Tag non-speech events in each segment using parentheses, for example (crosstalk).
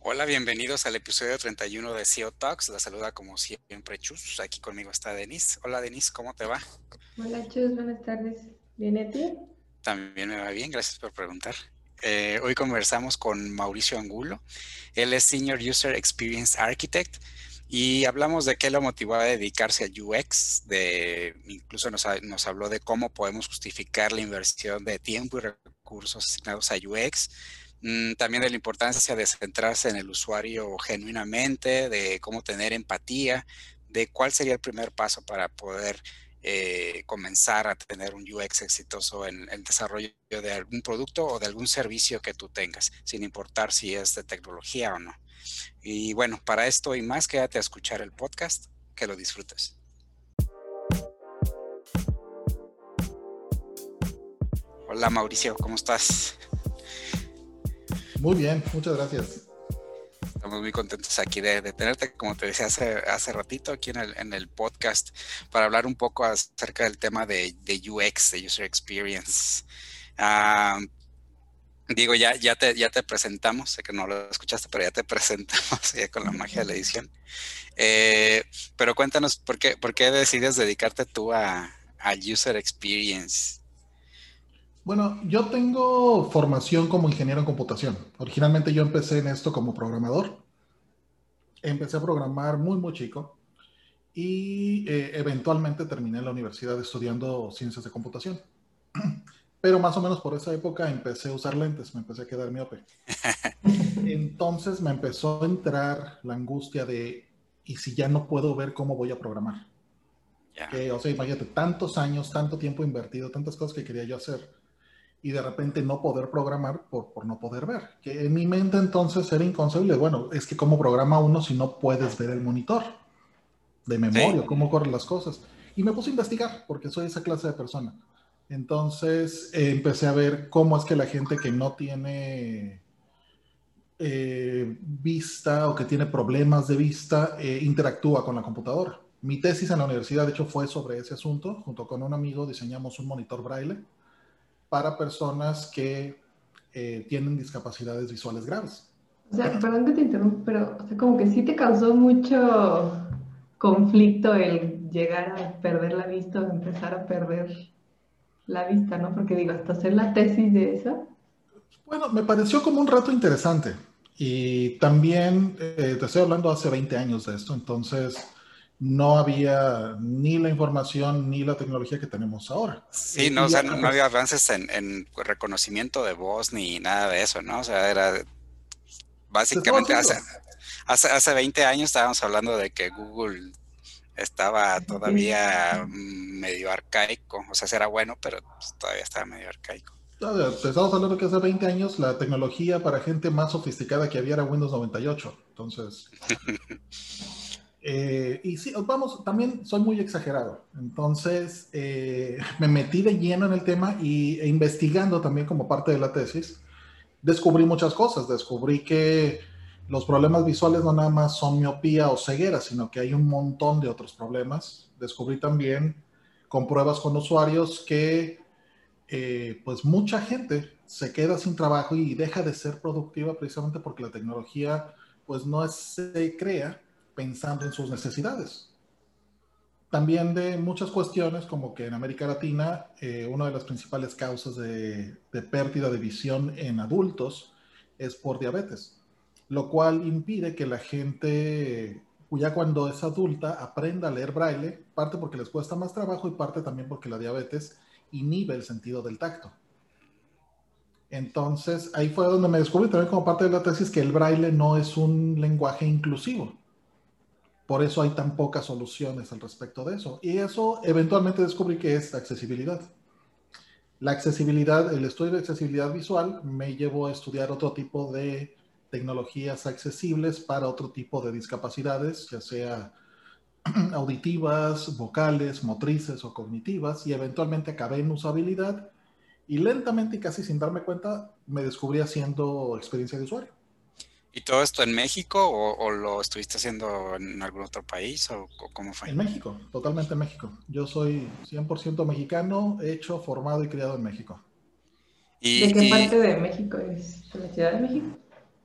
Hola, bienvenidos al episodio 31 de SEO Talks. La saluda como siempre Chus. Aquí conmigo está Denise. Hola Denise, ¿cómo te va? Hola Chus, buenas tardes. ¿Viene a ti? También me va bien, gracias por preguntar. Eh, hoy conversamos con Mauricio Angulo. Él es Senior User Experience Architect y hablamos de qué lo motivó a dedicarse al UX, de, incluso nos, nos habló de cómo podemos justificar la inversión de tiempo y recursos asignados a UX, Mm, también de la importancia de centrarse en el usuario genuinamente, de cómo tener empatía, de cuál sería el primer paso para poder eh, comenzar a tener un UX exitoso en el desarrollo de algún producto o de algún servicio que tú tengas, sin importar si es de tecnología o no. Y bueno, para esto y más, quédate a escuchar el podcast, que lo disfrutes. Hola Mauricio, ¿cómo estás? Muy bien, muchas gracias. Estamos muy contentos aquí de, tenerte, como te decía hace, hace ratito, aquí en el, en el podcast, para hablar un poco acerca del tema de, UX, de User Experience. Ah, digo, ya, ya, te, ya te presentamos, sé que no lo escuchaste, pero ya te (laughs) presentamos ya con la magia de la edición. Eh, pero cuéntanos, ¿por qué, ¿por qué decides dedicarte tú a, a User Experience? Bueno, yo tengo formación como ingeniero en computación. Originalmente yo empecé en esto como programador. Empecé a programar muy, muy chico y eh, eventualmente terminé en la universidad estudiando ciencias de computación. (clears throat) Pero más o menos por esa época empecé a usar lentes, me empecé a quedar miope. (laughs) Entonces me empezó a entrar la angustia de, ¿y si ya no puedo ver cómo voy a programar? o sea, imagínate, tantos años, tanto tiempo invertido, tantas cosas que quería yo hacer y de repente no poder programar por, por, no poder ver. Que en mi mente entonces era inconcebible. Bueno, es que cómo programa uno si no puedes ver el monitor de memoria, cómo corren las cosas. Y me puse a investigar porque soy esa clase de persona. Entonces eh, empecé a ver cómo es que la gente que no tiene eh, vista o que tiene problemas de vista eh, interactúa con la computadora. Mi tesis en la universidad, de hecho, fue sobre ese asunto. Junto con un amigo diseñamos un monitor braille para personas que tienen discapacidades visuales graves. O sea, perdón que te interrumpa, pero o sea, como que sí te causó mucho conflicto el llegar a perder la vista o empezar a perder la vista, ¿no? Porque digo, hasta hacer la tesis de eso. Bueno, me pareció como un reto interesante. Y también, eh, te estoy hablando hace 20 años de esto, entonces no había ni la información ni la tecnología que tenemos ahora. Sí, no, o sea, no, había avances en, reconocimiento de voz ni nada de eso, ¿no? O sea, era básicamente hace, hace, 20 años estábamos hablando de que Google estaba todavía medio arcaico, o sea, era bueno, pero pues, todavía estaba medio arcaico. Estamos hablando que hace 20 años la tecnología para gente más sofisticada que había era Windows 98, entonces... (laughs) Eh, y sí, vamos, también soy muy exagerado. Entonces, eh, me metí de lleno en el tema y e investigando también como parte de la tesis, descubrí muchas cosas. Descubrí que los problemas visuales no nada más son miopía o ceguera, sino que hay un montón de otros problemas. Descubrí también con pruebas con usuarios que eh, pues mucha gente se queda sin trabajo y deja de ser productiva precisamente porque la tecnología pues no se crea pensando en sus necesidades. También de muchas cuestiones, como que en América Latina, eh, una de las principales causas de, pérdida de visión en adultos es por diabetes, lo cual impide que la gente, ya cuando es adulta, aprenda a leer braille, parte porque les cuesta más trabajo y parte también porque la diabetes inhibe el sentido del tacto. Entonces, ahí fue donde me descubrí también como parte de la tesis que el braille no es un lenguaje inclusivo. Por eso hay tan pocas soluciones al respecto de eso. Y eso eventualmente descubrí que es accesibilidad. La accesibilidad, el estudio de accesibilidad visual me llevó a estudiar otro tipo de tecnologías accesibles para otro tipo de discapacidades, ya sea (clears throat) auditivas, vocales, motrices o cognitivas, y eventualmente acabé en usabilidad y lentamente y casi sin darme cuenta me descubrí haciendo experiencia de usuario. ¿Y todo esto en México o, lo estuviste haciendo en algún otro país o, cómo fue? En México, totalmente en México. Yo soy 100% mexicano, hecho, formado y criado en México. ¿De qué parte de México es? ¿De la Ciudad de México?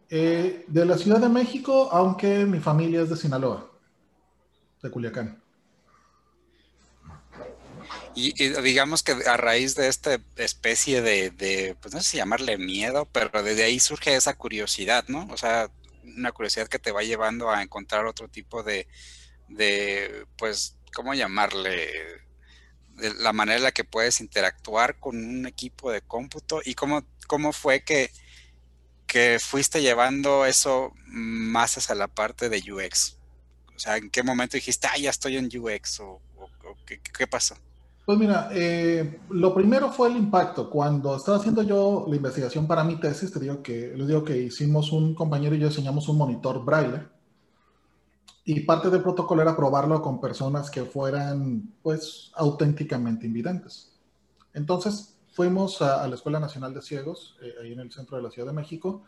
Eh, de la Ciudad de México, aunque mi familia es de Sinaloa, de Culiacán. Y, digamos que a raíz de esta especie de, pues no sé si llamarle miedo, pero desde ahí surge esa curiosidad, ¿no? O sea, una curiosidad que te va llevando a encontrar otro tipo de, de pues, ¿cómo llamarle? De la manera en la que puedes interactuar con un equipo de cómputo y cómo, cómo fue que, que fuiste llevando eso más hacia la parte de UX. O sea, ¿en qué momento dijiste, ah, ya estoy en UX? ¿O, qué, pasó? Pues mira, eh, lo primero fue el impacto. Cuando estaba haciendo yo la investigación para mi tesis, te digo que, les digo que hicimos un compañero y yo diseñamos un monitor braille y parte del protocolo era probarlo con personas que fueran, pues, auténticamente invidentes. Entonces, fuimos a, la Escuela Nacional de Ciegos, eh, ahí en el centro de la Ciudad de México.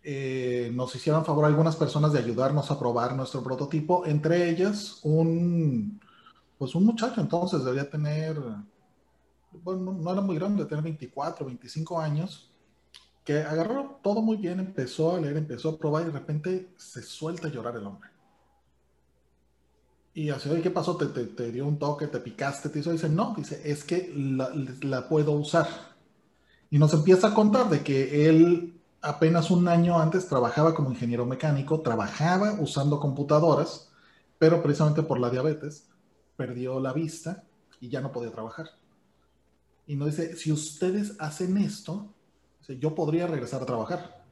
Eh, nos hicieron favor algunas personas de ayudarnos a probar nuestro prototipo, entre ellas un, pues un muchacho entonces debía tener, bueno, no era muy grande, tener 24, 25 años, que agarró todo muy bien, empezó a leer, empezó a probar y de repente se suelta a llorar el hombre. Y así, ¿qué pasó? ¿Te, te, dio un toque, te picaste, te? Dice, no, dice, es que la, la, puedo usar. Y nos empieza a contar de que él apenas un año antes trabajaba como ingeniero mecánico, trabajaba usando computadoras, pero precisamente por la diabetes perdió la vista y ya no podía trabajar. Y nos dice, si ustedes hacen esto, yo podría regresar a trabajar,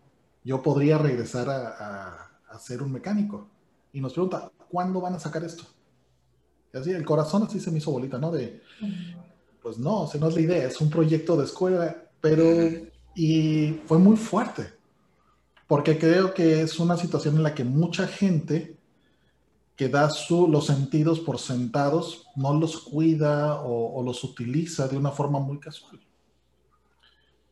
yo podría regresar a, a ser un mecánico. Y nos pregunta, ¿cuándo van a sacar esto? Y así el corazón así se me hizo bolita, ¿no? De, pues no, o sea, no es la idea, es un proyecto de escuela, pero, y fue muy fuerte, porque creo que es una situación en la que mucha gente que da su, los sentidos por sentados no los cuida o, o los utiliza de una forma muy casual.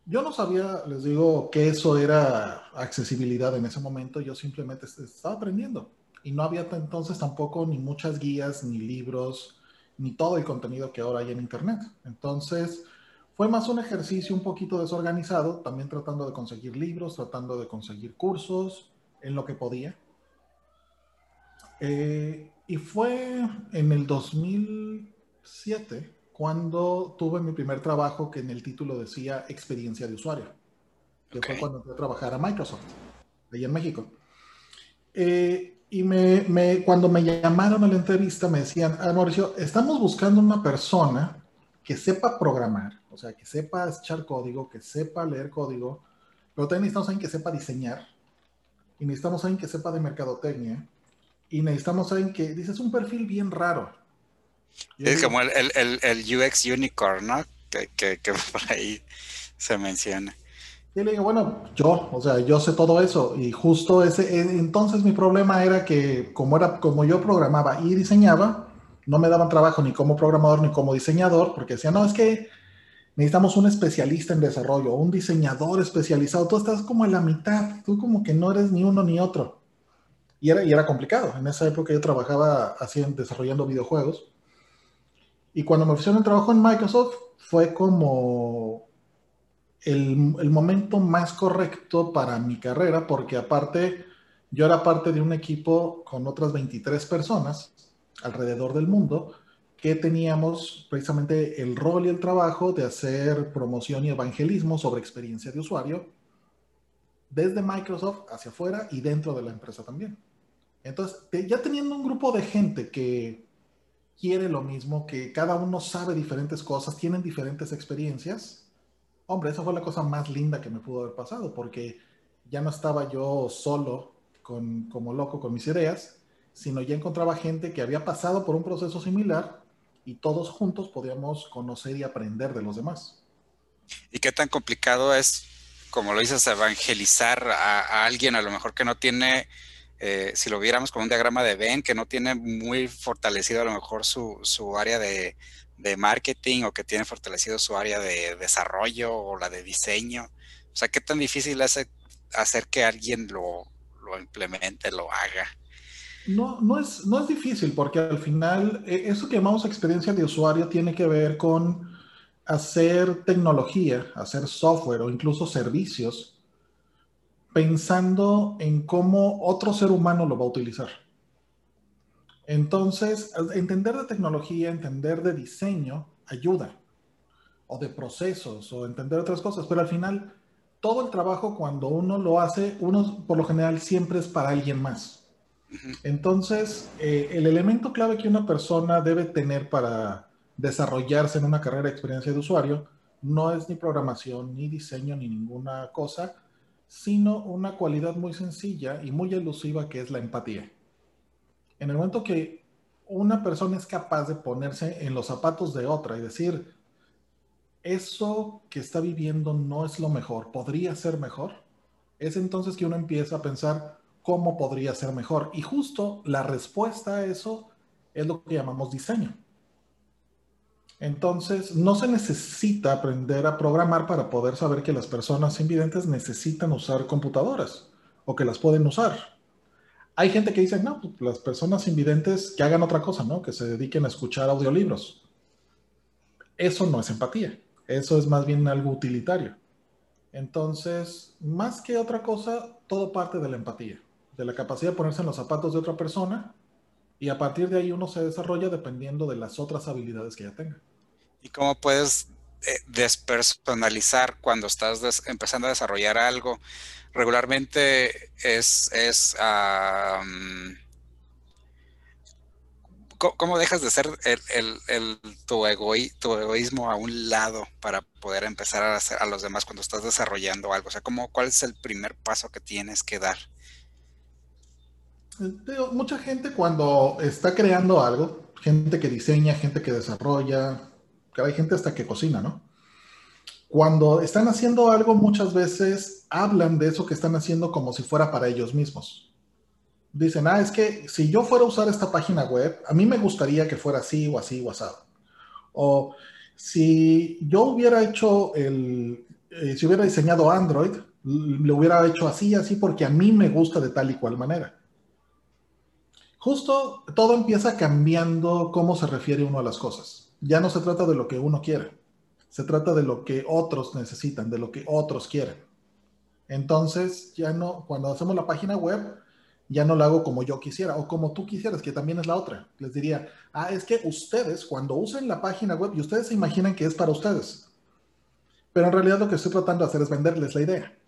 Yo no sabía, les digo, que eso era accesibilidad en ese momento, yo simplemente estaba aprendiendo y no había entonces tampoco ni muchas guías, ni libros, ni todo el contenido que ahora hay en Internet. Entonces, fue más un ejercicio un poquito desorganizado, también tratando de conseguir libros, tratando de conseguir cursos en lo que podía. Eh, y fue en el 2007 cuando tuve mi primer trabajo que en el título decía experiencia de usuario, que fue cuando entré a trabajar a Microsoft, allá en México. Eh, y me, cuando me llamaron a la entrevista me decían, ah, Mauricio, estamos buscando una persona que sepa programar, o sea, que sepa echar código, que sepa leer código, pero también necesitamos alguien que sepa diseñar, y necesitamos alguien que sepa de mercadotecnia, y necesitamos alguien que, dices, un perfil bien raro. es como el, el, el, UX Unicorn, ¿no? Que, que, que (laughs) por ahí se menciona. Y le digo, bueno, yo, o sea, yo sé todo eso. Y justo ese, eh, entonces mi problema era que como, era, como yo programaba y diseñaba, no me daban trabajo ni como programador ni como diseñador, porque decían, no, es que necesitamos un especialista en desarrollo, un diseñador especializado. Tú estás como en la mitad, tú como que no eres ni uno ni otro. Y era, y era complicado. En esa época yo trabajaba haciendo, desarrollando videojuegos. Y cuando me ofrecieron el trabajo en Microsoft, fue como el, momento más correcto para mi carrera, porque aparte yo era parte de un equipo con otras 23 personas alrededor del mundo que teníamos precisamente el rol y el trabajo de hacer promoción y evangelismo sobre experiencia de usuario desde Microsoft hacia afuera y dentro de la empresa también. Entonces, ya teniendo un grupo de gente que quiere lo mismo, que cada uno sabe diferentes cosas, tienen diferentes experiencias, hombre, esa fue la cosa más linda que me pudo haber pasado, porque ya no estaba yo solo con, como loco con mis ideas, sino ya encontraba gente que había pasado por un proceso similar y todos juntos podíamos conocer y aprender de los demás. ¿Y qué tan complicado es, como lo dices, evangelizar a, alguien a lo mejor que no tiene, eh, si lo viéramos como un diagrama de Venn, que no tiene muy fortalecido a lo mejor su, su área de, de marketing o que tiene fortalecido su área de desarrollo o la de diseño. O sea, ¿qué tan difícil es hacer que alguien lo, lo implemente, lo haga? No, no es, no es difícil porque al final eh, eso que llamamos experiencia de usuario tiene que ver con hacer tecnología, hacer software o incluso servicios pensando en cómo otro ser humano lo va a utilizar. Entonces, entender de tecnología, entender de diseño, ayuda, o de procesos, o entender otras cosas, pero al final, todo el trabajo cuando uno lo hace, uno por lo general siempre es para alguien más. Entonces, eh, el elemento clave que una persona debe tener para desarrollarse en una carrera de experiencia de usuario no es ni programación, ni diseño, ni ninguna cosa, sino una cualidad muy sencilla y muy elusiva que es la empatía. En el momento que una persona es capaz de ponerse en los zapatos de otra y decir, eso que está viviendo no es lo mejor, podría ser mejor, es entonces que uno empieza a pensar cómo podría ser mejor. Y justo la respuesta a eso es lo que llamamos diseño. Entonces, no se necesita aprender a programar para poder saber que las personas invidentes necesitan usar computadoras o que las pueden usar. Hay gente que dice, no, pues, las personas invidentes que hagan otra cosa, ¿no? Que se dediquen a escuchar audiolibros. Eso no es empatía. Eso es más bien algo utilitario. Entonces, más que otra cosa, todo parte de la empatía, de la capacidad de ponerse en los zapatos de otra persona y a partir de ahí uno se desarrolla dependiendo de las otras habilidades que ya tenga y cómo puedes despersonalizar cuando estás empezando a desarrollar algo. Regularmente es, es ¿cómo dejas de ser el, tu, egoísmo a un lado para poder empezar a hacer a los demás cuando estás desarrollando algo? O sea, ¿cómo, ¿cuál es el primer paso que tienes que dar? Eh, mucha gente cuando está creando algo, gente que diseña, gente que desarrolla, hay gente hasta que cocina, ¿no? Cuando están haciendo algo, muchas veces hablan de eso que están haciendo como si fuera para ellos mismos. Dicen, ah, es que si yo fuera a usar esta página web, a mí me gustaría que fuera así o así o asado. O si yo hubiera hecho el, eh, si hubiera diseñado Android, lo hubiera hecho así, así, porque a mí me gusta de tal y cual manera. Justo todo empieza cambiando cómo se refiere uno a las cosas ya no se trata de lo que uno quiere, se trata de lo que otros necesitan, de lo que otros quieren. Entonces, ya no, cuando hacemos la página web, ya no la hago como yo quisiera o como tú quisieras, que también es la otra. Les diría, ah, es que ustedes, cuando usen la página web, y ustedes se imaginan que es para ustedes. Pero en realidad lo que estoy tratando de hacer es venderles la idea.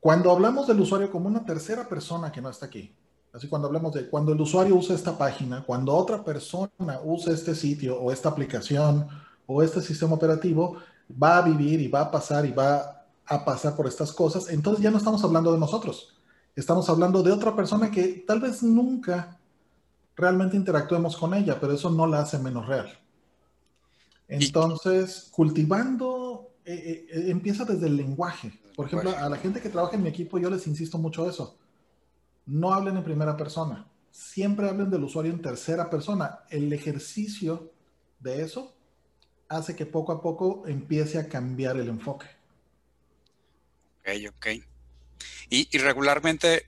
Cuando hablamos del usuario como una tercera persona que no está aquí, Así cuando hablamos de cuando el usuario usa esta página, cuando otra persona usa este sitio o esta aplicación o este sistema operativo, va a vivir y va a pasar y va a pasar por estas cosas, entonces ya no estamos hablando de nosotros. Estamos hablando de otra persona que tal vez nunca realmente interactuemos con ella, pero eso no la hace menos real. Entonces, cultivando eh, eh, empieza desde el lenguaje. Por ejemplo, a la gente que trabaja en mi equipo, yo les insisto mucho eso no hablen en primera persona, siempre hablen del usuario en tercera persona. El ejercicio de eso hace que poco a poco empiece a cambiar el enfoque. Ok, ok. Y, regularmente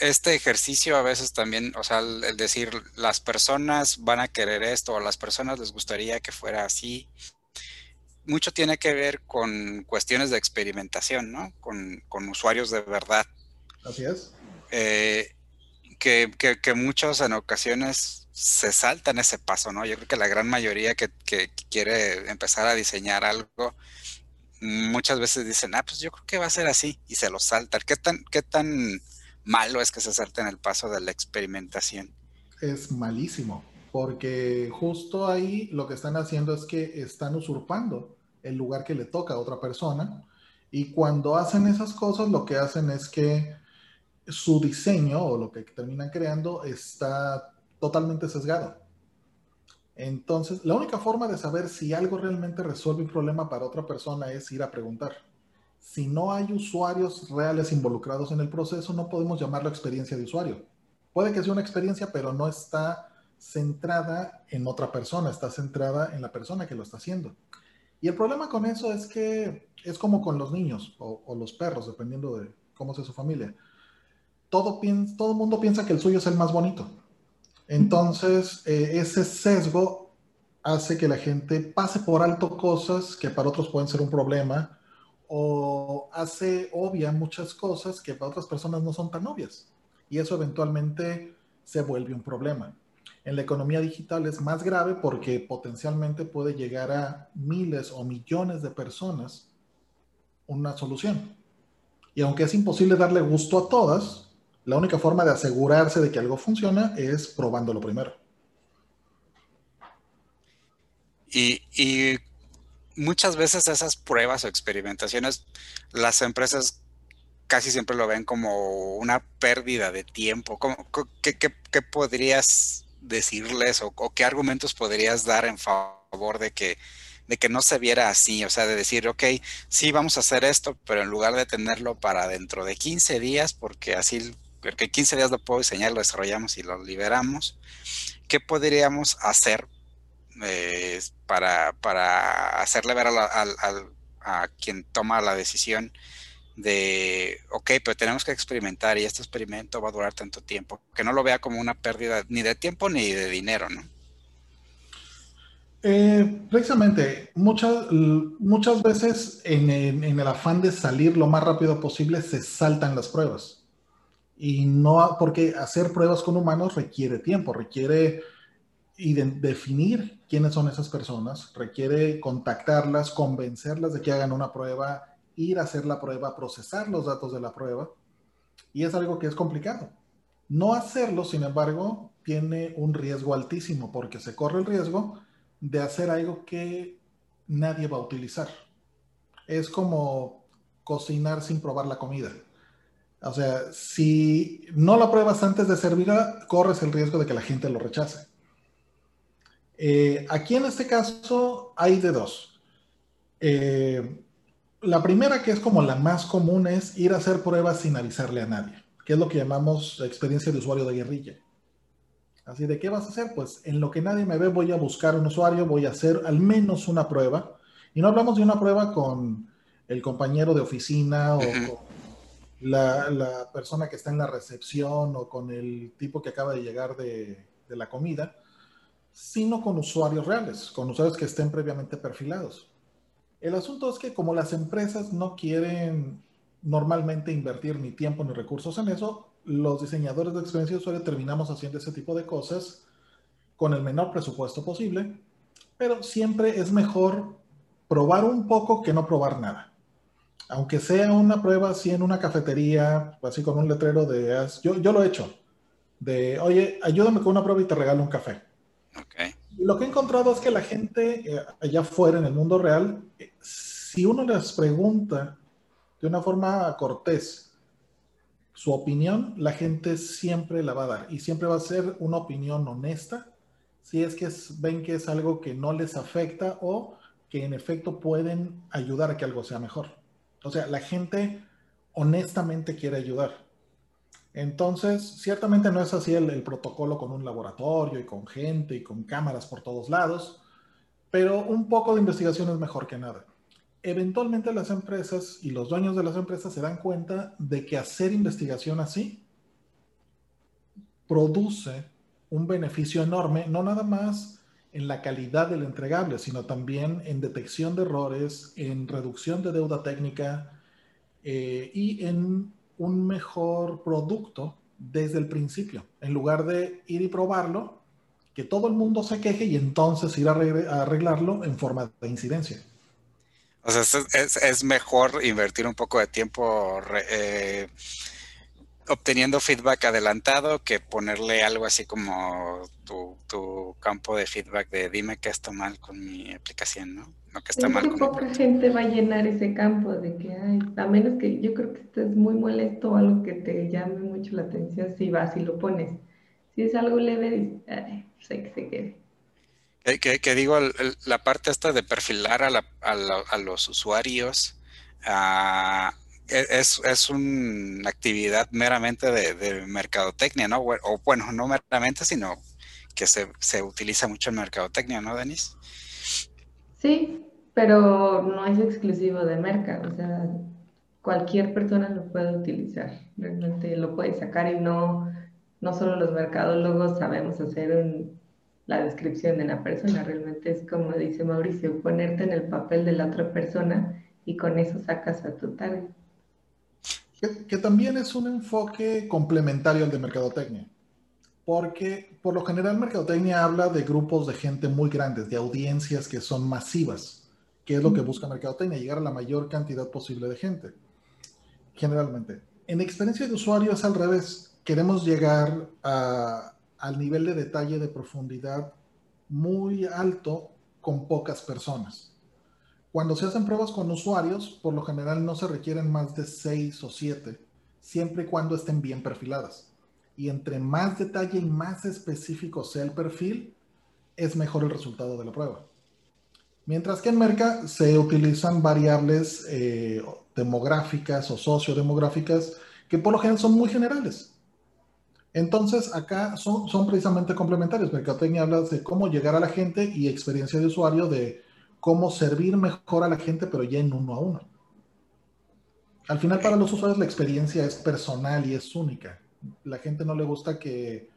este ejercicio a veces también, o sea, el, decir las personas van a querer esto o las personas les gustaría que fuera así, mucho tiene que ver con cuestiones de experimentación, ¿no? Con, con usuarios de verdad. Así es. Eh, que, muchos en ocasiones se saltan ese paso, ¿no? Yo creo que la gran mayoría que, quiere empezar a diseñar algo, muchas veces dicen, ah, pues yo creo que va a ser así, y se lo saltan. ¿Qué tan, qué tan malo es que se salten el paso de la experimentación? Es malísimo, porque justo ahí lo que están haciendo es que están usurpando el lugar que le toca a otra persona, y cuando hacen esas cosas, lo que hacen es que su diseño o lo que terminan creando está totalmente sesgado. Entonces, la única forma de saber si algo realmente resuelve un problema para otra persona es ir a preguntar. Si no hay usuarios reales involucrados en el proceso, no podemos llamarlo experiencia de usuario. Puede que sea una experiencia, pero no está centrada en otra persona, está centrada en la persona que lo está haciendo. Y el problema con eso es que es como con los niños o, o los perros, dependiendo de cómo sea su familia todo, todo mundo piensa que el suyo es el más bonito. Entonces, eh, ese sesgo hace que la gente pase por alto cosas que para otros pueden ser un problema o hace obvia muchas cosas que para otras personas no son tan obvias. Y eso eventualmente se vuelve un problema. En la economía digital es más grave porque potencialmente puede llegar a miles o millones de personas una solución. Y aunque es imposible darle gusto a todas, la única forma de asegurarse de que algo funciona es probándolo primero. Y, muchas veces esas pruebas o experimentaciones, las empresas casi siempre lo ven como una pérdida de tiempo. qué, podrías decirles o, qué argumentos podrías dar en favor de que, de que no se viera así? O sea, de decir, ok, sí, vamos a hacer esto, pero en lugar de tenerlo para dentro de 15 días, porque así, porque 15 días lo puedo diseñar, lo desarrollamos y lo liberamos, ¿qué podríamos hacer eh, para, para, hacerle ver a, quien toma la decisión de, ok, pero tenemos que experimentar y este experimento va a durar tanto tiempo, que no lo vea como una pérdida ni de tiempo ni de dinero, ¿no? Eh, precisamente, muchas, muchas veces en, el afán de salir lo más rápido posible se saltan las pruebas. Y no, porque hacer pruebas con humanos requiere tiempo, requiere y definir quiénes son esas personas, requiere contactarlas, convencerlas de que hagan una prueba, ir a hacer la prueba, procesar los datos de la prueba, y es algo que es complicado. No hacerlo, sin embargo, tiene un riesgo altísimo porque se corre el riesgo de hacer algo que nadie va a utilizar. Es como cocinar sin probar la comida. O sea, si no la pruebas antes de servirla, corres el riesgo de que la gente lo rechace. Eh, aquí en este caso hay de dos. Eh, la primera, que es como la más común, es ir a hacer pruebas sin avisarle a nadie, que es lo que llamamos experiencia de usuario de guerrilla. Así de, ¿qué vas a hacer? Pues en lo que nadie me ve voy a buscar un usuario, voy a hacer al menos una prueba. Y no hablamos de una prueba con el compañero de oficina o con la, persona que está en la recepción o con el tipo que acaba de llegar de, de la comida, sino con usuarios reales, con usuarios que estén previamente perfilados. El asunto es que como las empresas no quieren normalmente invertir ni tiempo ni recursos en eso, los diseñadores de experiencia de usuario terminamos haciendo ese tipo de cosas con el menor presupuesto posible, pero siempre es mejor probar un poco que no probar nada. Aunque sea una prueba así en una cafetería, así con un letrero de... Yo, yo lo he hecho, de, oye, ayúdame con una prueba y te regalo un café lo que he encontrado es que la gente eh, allá afuera en el mundo real, eh, si uno les pregunta de una forma cortés su opinión, la gente siempre la va a dar y siempre va a ser una opinión honesta si es que ven que es algo que no les afecta o que en efecto pueden ayudar a que algo sea mejor. O sea, la gente honestamente quiere ayudar. Entonces, ciertamente no es así el, protocolo con un laboratorio y con gente y con cámaras por todos lados, pero un poco de investigación es mejor que nada. Eventualmente las empresas y los dueños de las empresas se dan cuenta de que hacer investigación así produce un beneficio enorme, no nada más en la calidad del entregable, sino también en detección de errores, en reducción de deuda técnica eh, y en un mejor producto desde el principio, en lugar de ir y probarlo, que todo el mundo se queje y entonces ir a, arreglarlo en forma de incidencia. O sea, es, mejor invertir un poco de tiempo eh, obteniendo feedback adelantado que ponerle algo así como tu, tu, campo de feedback de dime qué está mal con mi aplicación, ¿no? No que está mal. poca gente va a llenar ese campo de que, hay, a menos que yo creo que estés muy molesto o algo que te llame mucho la atención, si vas y lo pones. Si es algo leve, ay, sé que se quede. Que, que, digo, la parte esta de perfilar a, la, a, a los usuarios, a, e, es, es una actividad meramente de, mercadotecnia, ¿no? O bueno, no meramente, sino que se, se utiliza mucho en mercadotecnia, ¿no, Denis? Sí, pero no es exclusivo de mercado, o sea, cualquier persona lo puede utilizar, realmente lo puede sacar y no, no solo los mercadólogos sabemos hacer un la descripción de la persona, realmente es como dice Mauricio, ponerte en el papel de la otra persona y con eso sacas a tu target. Que, también es un enfoque complementario al de mercadotecnia, porque por lo general mercadotecnia habla de grupos de gente muy grandes, de audiencias que son masivas, que es lo que busca mercadotecnia, llegar a la mayor cantidad posible de gente, generalmente. En experiencia de usuario es al revés, queremos llegar a, al nivel de detalle, de profundidad muy alto con pocas personas. Cuando se hacen pruebas con usuarios, por lo general no se requieren más de seis o siete, siempre y cuando estén bien perfiladas. Y entre más detalle y más específico sea el perfil, es mejor el resultado de la prueba. Mientras que en Merca se utilizan variables eh, demográficas o sociodemográficas que por lo general son muy generales. Entonces, acá son, son precisamente complementarios. Mercadotecnia habla de cómo llegar a la gente y experiencia de usuario de cómo servir mejor a la gente, pero ya en uno a uno. Al final, para los usuarios, la experiencia es personal y es única. La gente no le gusta que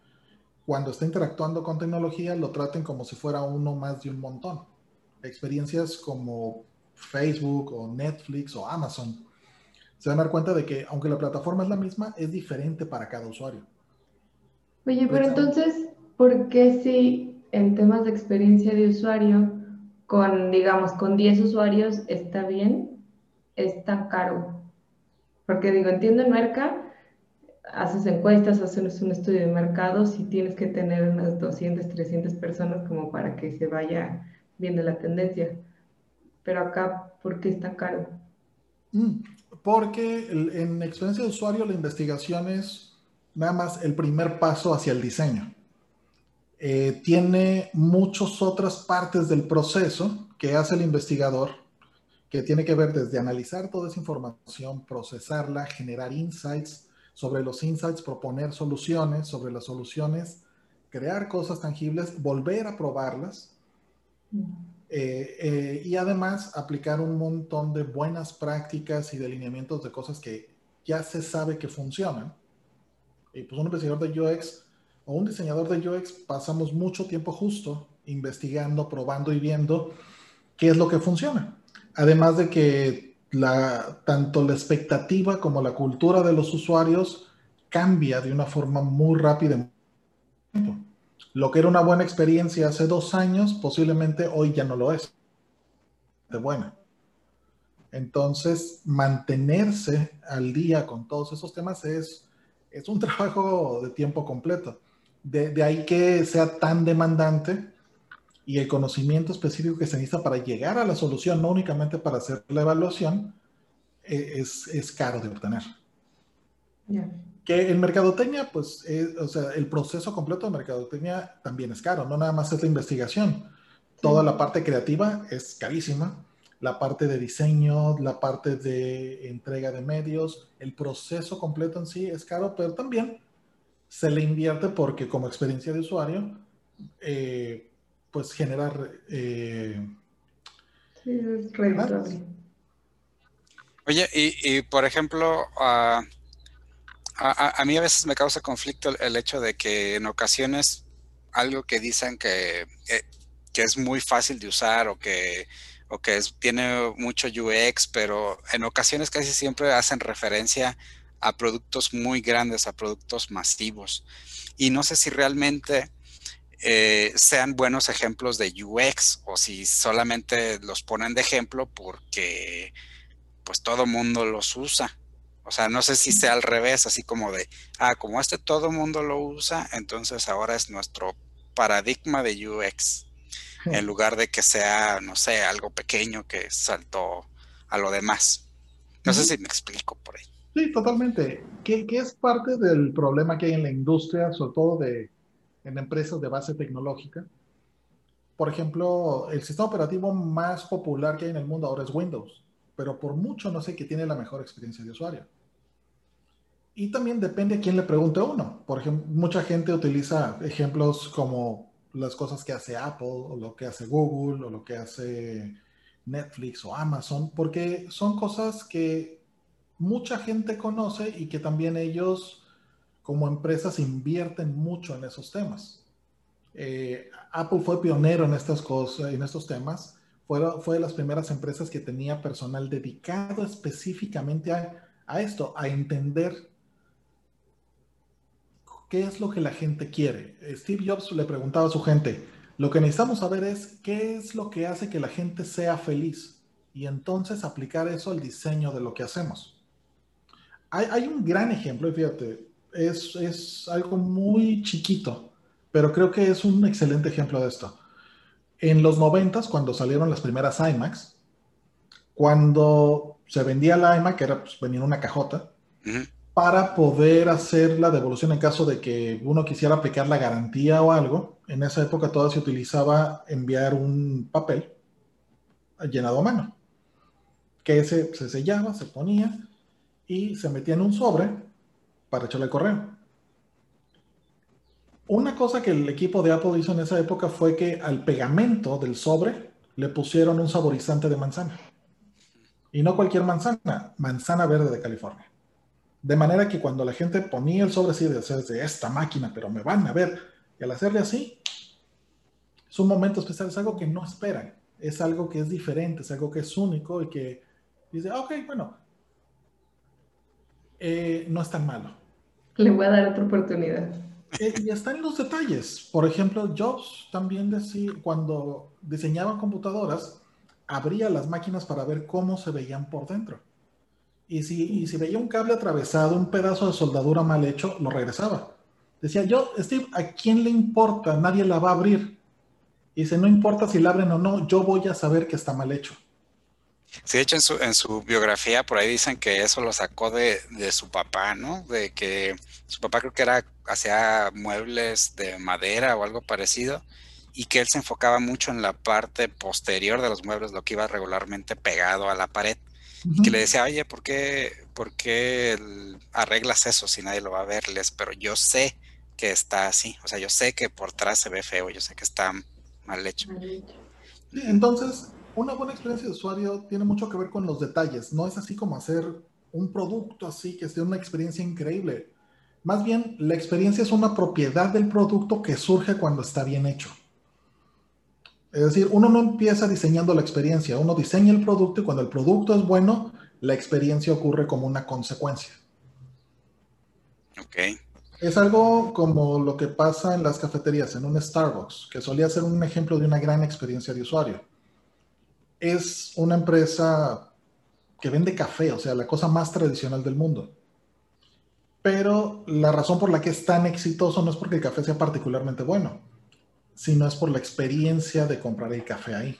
cuando está interactuando con tecnología lo traten como si fuera uno más de un montón. Experiencias como Facebook o Netflix o Amazon se van a dar cuenta de que aunque la plataforma es la misma, es diferente para cada usuario. Oye, pero entonces, ¿por qué si en temas de experiencia de usuario, con, digamos, con 10 usuarios está bien, es tan caro? Porque digo, entiendo en Merca, haces encuestas, haces un estudio de mercado, si tienes que tener unas 200, 300 personas como para que se vaya viendo la tendencia. Pero acá, ¿por qué es tan caro? Mm, porque en experiencia de usuario la investigación es nada más el primer paso hacia el diseño. Eh, tiene muchas otras partes del proceso que hace el investigador, que tiene que ver desde analizar toda esa información, procesarla, generar insights, sobre los insights proponer soluciones, sobre las soluciones crear cosas tangibles, volver a probarlas eh, eh, y además aplicar un montón de buenas prácticas y delineamientos de cosas que ya se sabe que funcionan. Y pues un investigador de UX o un diseñador de UX pasamos mucho tiempo justo investigando, probando y viendo qué es lo que funciona. Además de que tanto la expectativa como la cultura de los usuarios cambia de una forma muy rápida. Lo que era una buena experiencia hace dos años, posiblemente hoy ya no lo es. De buena. Entonces, mantenerse al día con todos esos temas es es un (laughs) trabajo de tiempo completo. De, ahí que sea tan demandante y el conocimiento específico que se necesita para llegar a la solución, no únicamente para hacer la evaluación, e, es, caro de obtener. Que en mercadotecnia, pues, o sea, el proceso completo de mercadotecnia también es caro, no nada más es la investigación. Toda la parte creativa es carísima la parte de diseño, la parte de entrega de medios, el proceso completo en sí es caro, pero también se le invierte porque como experiencia de usuario, eh, pues generar... Eh, sí, es Oye, y, por ejemplo, a, mí a veces me causa conflicto el, hecho de que en ocasiones algo que dicen que, eh, que es muy fácil de usar o que o que tiene mucho UX, pero en ocasiones casi siempre hacen referencia a productos muy grandes, a productos masivos. Y no sé si realmente eh, sean buenos ejemplos de UX o si solamente los ponen de ejemplo porque pues todo mundo los usa. O sea, no sé si sea al revés, así como de, ah, como este todo mundo lo usa, entonces ahora es nuestro paradigma de UX en lugar de que sea, no sé, algo pequeño que saltó a lo demás. No sé si me explico por ahí. Sí, totalmente. ¿Qué, es parte del problema que hay en la industria, sobre todo de, en empresas de base tecnológica? Por ejemplo, el sistema operativo más popular que hay en el mundo ahora es Windows, pero por mucho no sé que tiene la mejor experiencia de usuario. Y también depende a quién le pregunte uno. Por ejemplo, mucha gente utiliza ejemplos como las cosas que hace Apple o lo que hace Google o lo que hace Netflix o Amazon, porque son cosas que mucha gente conoce y que también ellos como empresas invierten mucho en esos temas. Eh, Apple fue pionero en estas cosas, en estos temas. Fue, fue de las primeras empresas que tenía personal dedicado específicamente a, a esto, a entender qué es lo que la gente quiere. Steve Jobs le preguntaba a su gente, lo que necesitamos saber es qué es lo que hace que la gente sea feliz y entonces aplicar eso al diseño de lo que hacemos. Hay, hay un gran ejemplo, y fíjate, es, es algo muy chiquito, pero creo que es un excelente ejemplo de esto. En los noventas, cuando salieron las primeras iMacs, cuando se vendía la iMac, que era, pues, venía en una cajota, para poder hacer la devolución en caso de que uno quisiera aplicar la garantía o algo. En esa época todavía se utilizaba enviar un papel llenado a mano, que ese se sellaba, se ponía y se metía en un sobre para echarle el correo. Una cosa que el equipo de Apple hizo en esa época fue que al pegamento del sobre le pusieron un saborizante de manzana. Y no cualquier manzana, manzana verde de California. De manera que cuando la gente ponía el sobre así de hacer de esta máquina, pero me van a ver, y al hacerle así, es un momento especial, es algo que no esperan, es algo que es diferente, es algo que es único y que dice, ok, bueno, eh, no es tan malo. Le voy a dar otra oportunidad. Eh, y está en los detalles. Por ejemplo, Jobs también decía, cuando diseñaba computadoras, abría las máquinas para ver cómo se veían por dentro. Y si, si veía un cable atravesado, un pedazo de soldadura mal hecho, lo regresaba. Decía, yo, Steve, ¿a quién le importa? Nadie la va a abrir. Y dice, no importa si la abren o no, yo voy a saber que está mal hecho. Sí, de hecho en su, en su biografía por ahí dicen que eso lo sacó de, de, su papá, ¿no? De que su papá creo que era, hacía muebles de madera o algo parecido y que él se enfocaba mucho en la parte posterior de los muebles, lo que iba regularmente pegado a la pared y que le decía, oye, ¿por qué, ¿por qué arreglas eso si nadie lo va a verles? Pero yo sé que está así, o sea, yo sé que por atrás se ve feo, yo sé que está mal hecho. entonces, una buena experiencia de usuario tiene mucho que ver con los detalles, no es así como hacer un producto así que sea una experiencia increíble. Más bien, la experiencia es una propiedad del producto que surge cuando está bien hecho. Es decir, uno no empieza diseñando la experiencia, uno diseña el producto y cuando el producto es bueno, la experiencia ocurre como una consecuencia. Ok. Es algo como lo que pasa en las cafeterías, en un Starbucks, que solía ser un ejemplo de una gran experiencia de usuario. Es una empresa que vende café, o sea, la cosa más tradicional del mundo. Pero la razón por la que es tan exitoso no es porque el café sea particularmente bueno sino es por la experiencia de comprar el café ahí.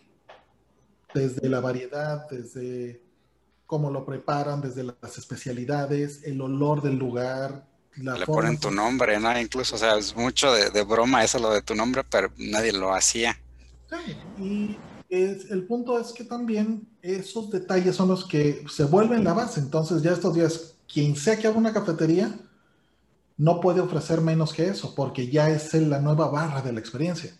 Desde la variedad, desde cómo lo preparan, desde las especialidades, el olor del lugar. La Le ponen tu nombre, ¿no? Incluso, o sea, es mucho de, broma eso lo de tu nombre, pero nadie lo hacía. Sí, y el punto es que también esos detalles son los que se vuelven la base. Entonces, ya estos días, quien sea que haga una cafetería, no puede ofrecer menos que eso, porque ya es la nueva barra de la experiencia.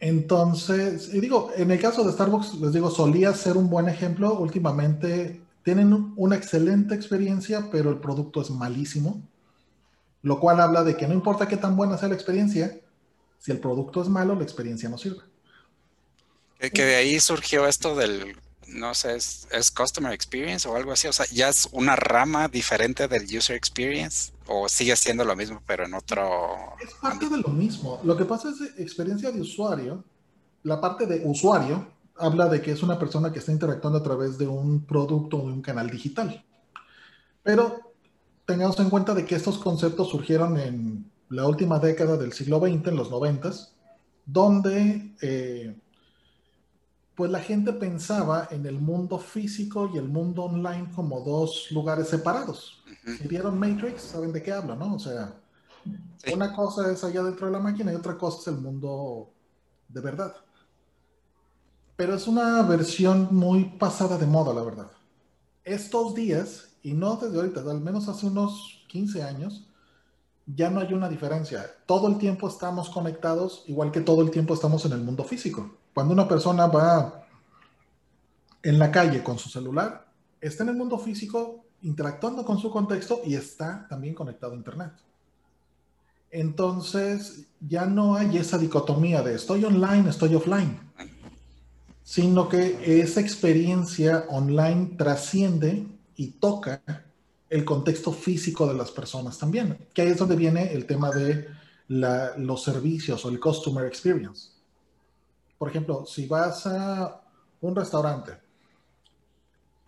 Entonces, y digo, en el caso de Starbucks, les digo, solía ser un buen ejemplo. Últimamente tienen una excelente experiencia, pero el producto es malísimo, lo cual habla de que no importa qué tan buena sea la experiencia, si el producto es malo, la experiencia no sirve. Que de ahí surgió esto del no sé, es, Customer Experience o algo así. O sea, ya es una rama diferente del User Experience o sigue siendo lo mismo, pero en otro. Es parte de lo mismo. Lo que pasa es experiencia de usuario. La parte de usuario habla de que es una persona que está interactuando a través de un producto o de un canal digital. Pero tengamos en cuenta de que estos conceptos surgieron en la última década del siglo XX, en los noventas, donde eh, pues la gente pensaba en el mundo físico y el mundo online como dos lugares separados. Si vieron Matrix, saben de qué hablo, ¿no? O sea, una cosa es allá dentro de la máquina y otra cosa es el mundo de verdad. Pero es una versión muy pasada de moda, la verdad. Estos días, y no desde ahorita, al menos hace unos 15 años, ya no hay una diferencia. Todo el tiempo estamos conectados, igual que todo el tiempo estamos en el mundo físico. Cuando una persona va en la calle con su celular, está en el mundo físico interactuando con su contexto y está también conectado a Internet. Entonces, ya no hay esa dicotomía de estoy online, estoy offline, sino que esa experiencia online trasciende y toca el contexto físico de las personas también, que ahí es donde viene el tema de los servicios o el customer experience. Por ejemplo, si vas a un restaurante,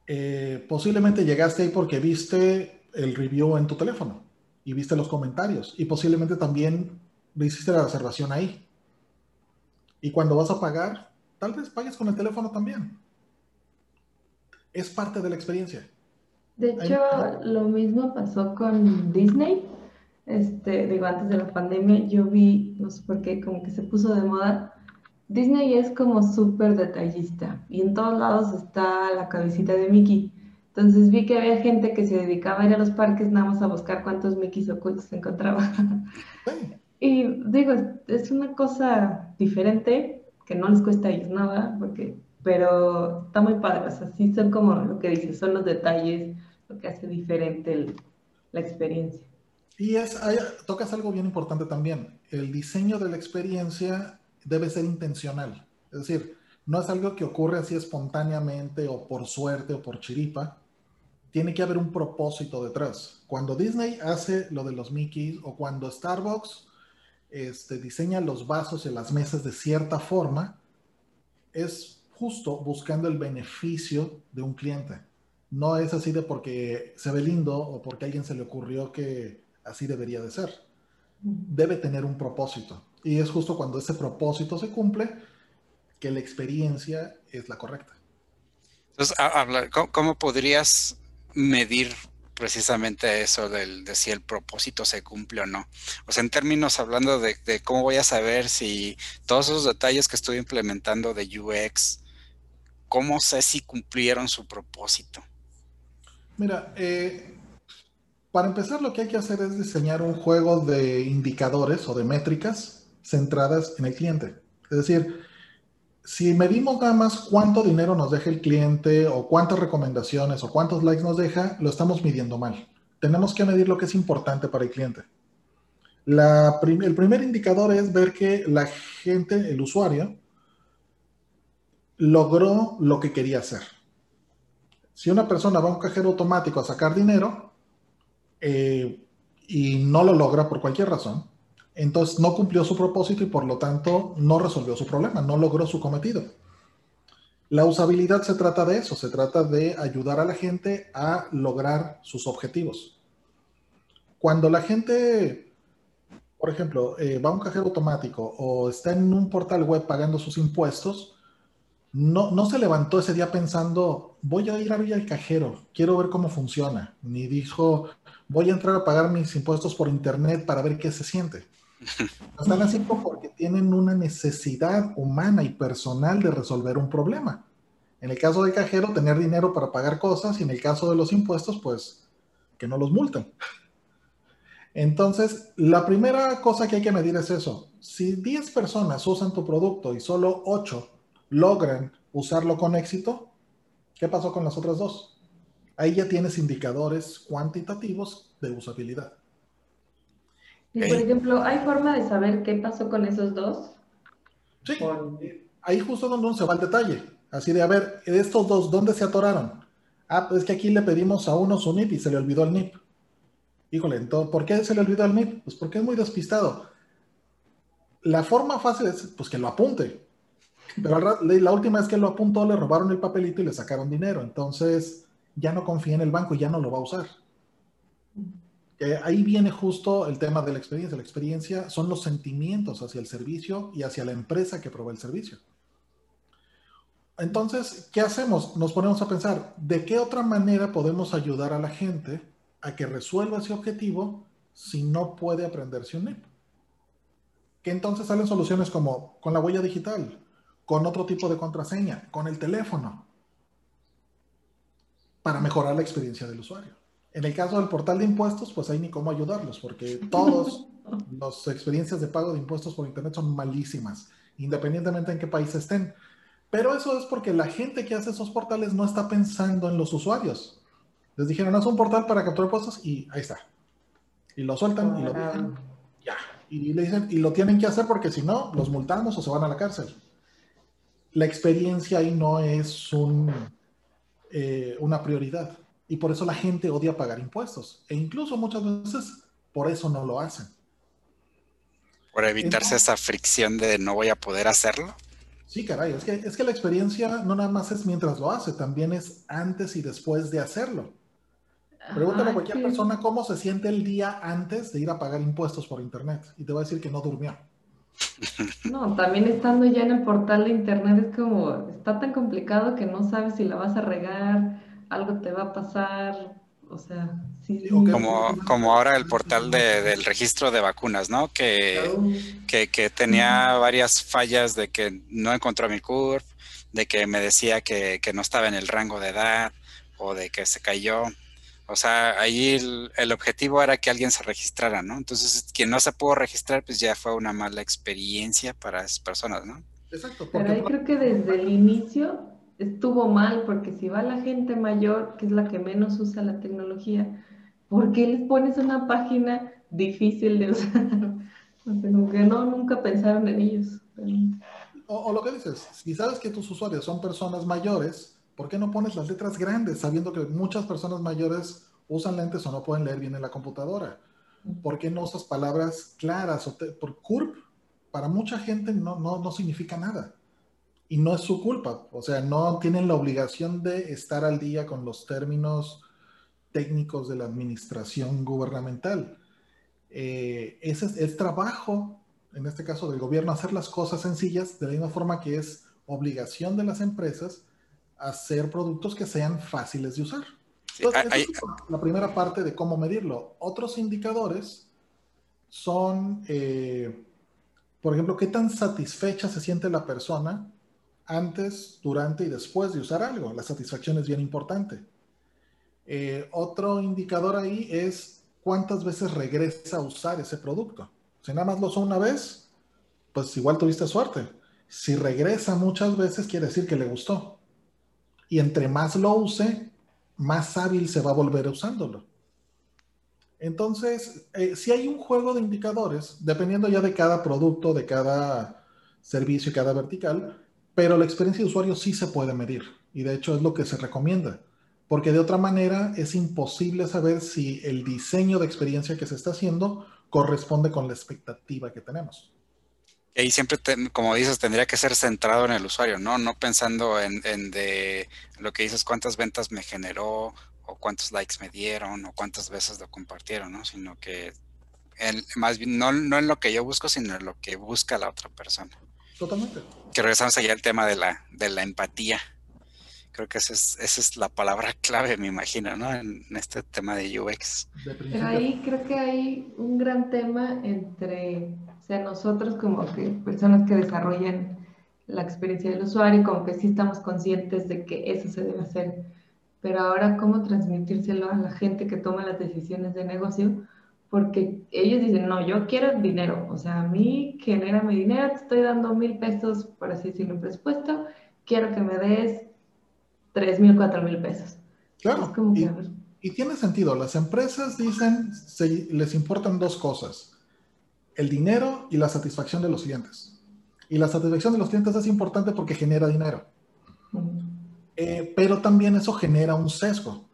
eh, posiblemente llegaste ahí porque viste el review en tu teléfono y viste los comentarios y posiblemente también hiciste la reservación ahí. Y cuando vas a pagar, tal vez pagues con el teléfono también. Es parte de la experiencia. De hecho, lo mismo pasó con Disney. Este, digo, antes de la pandemia, yo vi, no sé por qué, como que se puso de moda. Disney es como súper detallista y en todos lados está la cabecita de Mickey. Entonces vi que había gente que se dedicaba a ir a los parques nada más a buscar cuántos Mickeys ocultos se encontraba. y digo, es una cosa diferente que no les cuesta a ellos nada, porque, pero está muy padre. O sea, sí son como lo que dices, son los detalles lo que hace diferente la experiencia. Y es, tocas algo bien importante también. El diseño de la experiencia debe ser intencional. Es decir, no es algo que ocurre así espontáneamente o por suerte o por chiripa tiene que haber un propósito detrás. Cuando Disney hace lo de los Mickey o cuando Starbucks este, diseña los vasos y las mesas de cierta forma, es justo buscando el beneficio de un cliente. No es así de porque se ve lindo o porque a alguien se le ocurrió que así debería de ser. Debe tener un propósito. Y es justo cuando ese propósito se cumple que la experiencia es la correcta. Entonces, ¿cómo podrías medir precisamente eso del, de si el propósito se cumple o no. O sea, en términos hablando de, cómo voy a saber si todos esos detalles que estoy implementando de UX, ¿cómo sé si cumplieron su propósito? Mira, eh, para empezar lo que hay que hacer es diseñar un juego de indicadores o de métricas centradas en el cliente. Es decir, si medimos nada más cuánto dinero nos deja el cliente o cuántas recomendaciones o cuántos likes nos deja, lo estamos midiendo mal. Tenemos que medir lo que es importante para el cliente. el primer indicador es ver que la gente, el usuario, logró lo que quería hacer. Si una persona va a un cajero automático a sacar dinero eh, y no lo logra por cualquier razón, entonces no cumplió su propósito y por lo tanto no resolvió su problema, no logró su cometido. La usabilidad se trata de eso, se trata de ayudar a la gente a lograr sus objetivos. Cuando la gente, por ejemplo, eh, va a un cajero automático o está en un portal web pagando sus impuestos, no, se levantó ese día pensando, voy a ir a ver al cajero, quiero ver cómo funciona, ni dijo, voy a entrar a pagar mis impuestos por internet para ver qué se siente. Están haciendo porque tienen una necesidad humana y personal de resolver un problema. En el caso del cajero, tener dinero para pagar cosas y en el caso de los impuestos, pues que no los multen. Entonces, la primera cosa que hay que medir es eso. Si 10 personas usan tu producto y solo 8 logran usarlo con éxito, ¿qué pasó con las otras dos? Ahí ya tienes indicadores cuantitativos de usabilidad. Y por ejemplo, ¿hay forma de saber qué pasó con esos dos? Sí, ahí justo donde se va al detalle. Así de, a ver, estos dos, ¿dónde se atoraron? Ah, pues que aquí le pedimos a uno su NIP y se le olvidó el NIP. Híjole, entonces, ¿por qué se le olvidó el NIP? Pues porque es muy despistado. La forma fácil es, pues que lo apunte. Pero la última vez que lo apuntó, le robaron el papelito y le sacaron dinero. Entonces, ya no confía en el banco y ya no lo va a usar ahí viene justo el tema de la experiencia. La experiencia son los sentimientos hacia el servicio y hacia la empresa que provee el servicio. Entonces, ¿qué hacemos? Nos ponemos a pensar, ¿de qué otra manera podemos ayudar a la gente a que resuelva ese objetivo si no puede aprenderse un NIP? Que entonces salen soluciones como con la huella digital, con otro tipo de contraseña, con el teléfono, para mejorar la experiencia del usuario. En el caso del portal de impuestos, pues hay ni cómo ayudarlos, porque (laughs) todas las experiencias de pago de impuestos por Internet son malísimas, independientemente en qué país estén. Pero eso es porque la gente que hace esos portales no está pensando en los usuarios. Les dijeron, haz un portal para capturar impuestos y ahí está. Y lo sueltan y lo dejan. Ya. Y le dicen, y lo tienen que hacer porque si no, los multamos o se van a la cárcel. La experiencia ahí no es un, eh, una prioridad. Y por eso la gente odia pagar impuestos. E incluso muchas veces por eso no lo hacen. Por evitarse esa fricción de no voy a poder hacerlo. Sí, caray, es que, es que la experiencia no nada más es mientras lo hace, también es antes y después de hacerlo. Pregúntale a cualquier persona cómo se siente el día antes de ir a pagar impuestos por internet y te va a decir que no durmió. (laughs) No, también estando ya en el portal de internet es como, está tan complicado que no sabes si la vas a regar, algo te va a pasar, o sea, sí. Como, como ahora el portal del registro de vacunas, ¿no? Que, que, tenía varias fallas de que no encontró mi CURP, de que me decía que, que no estaba en el rango de edad o de que se cayó. O sea, ahí el, objetivo era que alguien se registrara, ¿no? Entonces, quien no se pudo registrar, pues ya fue una mala experiencia para esas personas, ¿no? Exacto. Pero ahí creo que desde el inicio estuvo mal, porque si va la gente mayor, que es la que menos usa la tecnología, ¿por qué les pones una página difícil de usar? (laughs) que no, nunca pensaron en ellos. O, o lo que dices, si sabes que tus usuarios son personas mayores, ¿Por qué no pones las letras grandes sabiendo que muchas personas mayores usan lentes o no pueden leer bien en la computadora? ¿Por qué no usas palabras claras? O por CURP, para mucha gente no, no, no significa nada. Y no es su culpa. O sea, no tienen la obligación de estar al día con los términos técnicos de la administración gubernamental. Eh, ese es el trabajo, en este caso del gobierno, hacer las cosas sencillas de la misma forma que es obligación de las empresas hacer productos que sean fáciles de usar. la primera parte de cómo medirlo. Otros indicadores son, eh, por ejemplo, qué tan satisfecha se siente la persona antes, durante y después de usar algo. La satisfacción es bien importante. Eh, otro indicador ahí es cuántas veces regresa a usar ese producto. Si nada más lo usó una vez, pues igual tuviste suerte. Si regresa muchas veces, quiere decir que le gustó y entre más lo use, más hábil se va a volver usándolo. Entonces, eh, si hay un juego de indicadores, dependiendo ya de cada producto, de cada servicio y cada vertical, pero la experiencia de usuario sí se puede medir y de hecho es lo que se recomienda, porque de otra manera es imposible saber si el diseño de experiencia que se está haciendo corresponde con la expectativa que tenemos ahí siempre, como dices, tendría que ser centrado en el usuario, ¿no? No pensando en, de lo que dices, cuántas ventas me generó, o cuántos likes me dieron, o cuántas veces lo compartieron, ¿no? Sino que más bien, no, en lo que yo busco, sino en lo que busca la otra persona. Totalmente. Que regresamos allá al tema de la, de la empatía. Creo que esa es, esa es la palabra (laughs) clave, me imagino, ¿no? En, este tema de UX. Pero ahí creo que hay un gran tema entre sea, nosotros como que personas que desarrollan la experiencia del usuario, como que sí estamos conscientes de que eso se debe hacer, pero ahora cómo transmitírselo a la gente que toma las decisiones de negocio, porque ellos dicen, no, yo quiero dinero, o sea, a mí genera mi dinero, te estoy dando mil pesos, por así decirlo, en presupuesto, quiero que me des tres mil, cuatro mil pesos. Claro, y, y, tiene sentido, las empresas dicen, se, les importan dos cosas, el dinero y la satisfacción de los clientes. Y la satisfacción de los clientes es importante porque genera dinero. Eh, pero también eso genera un sesgo,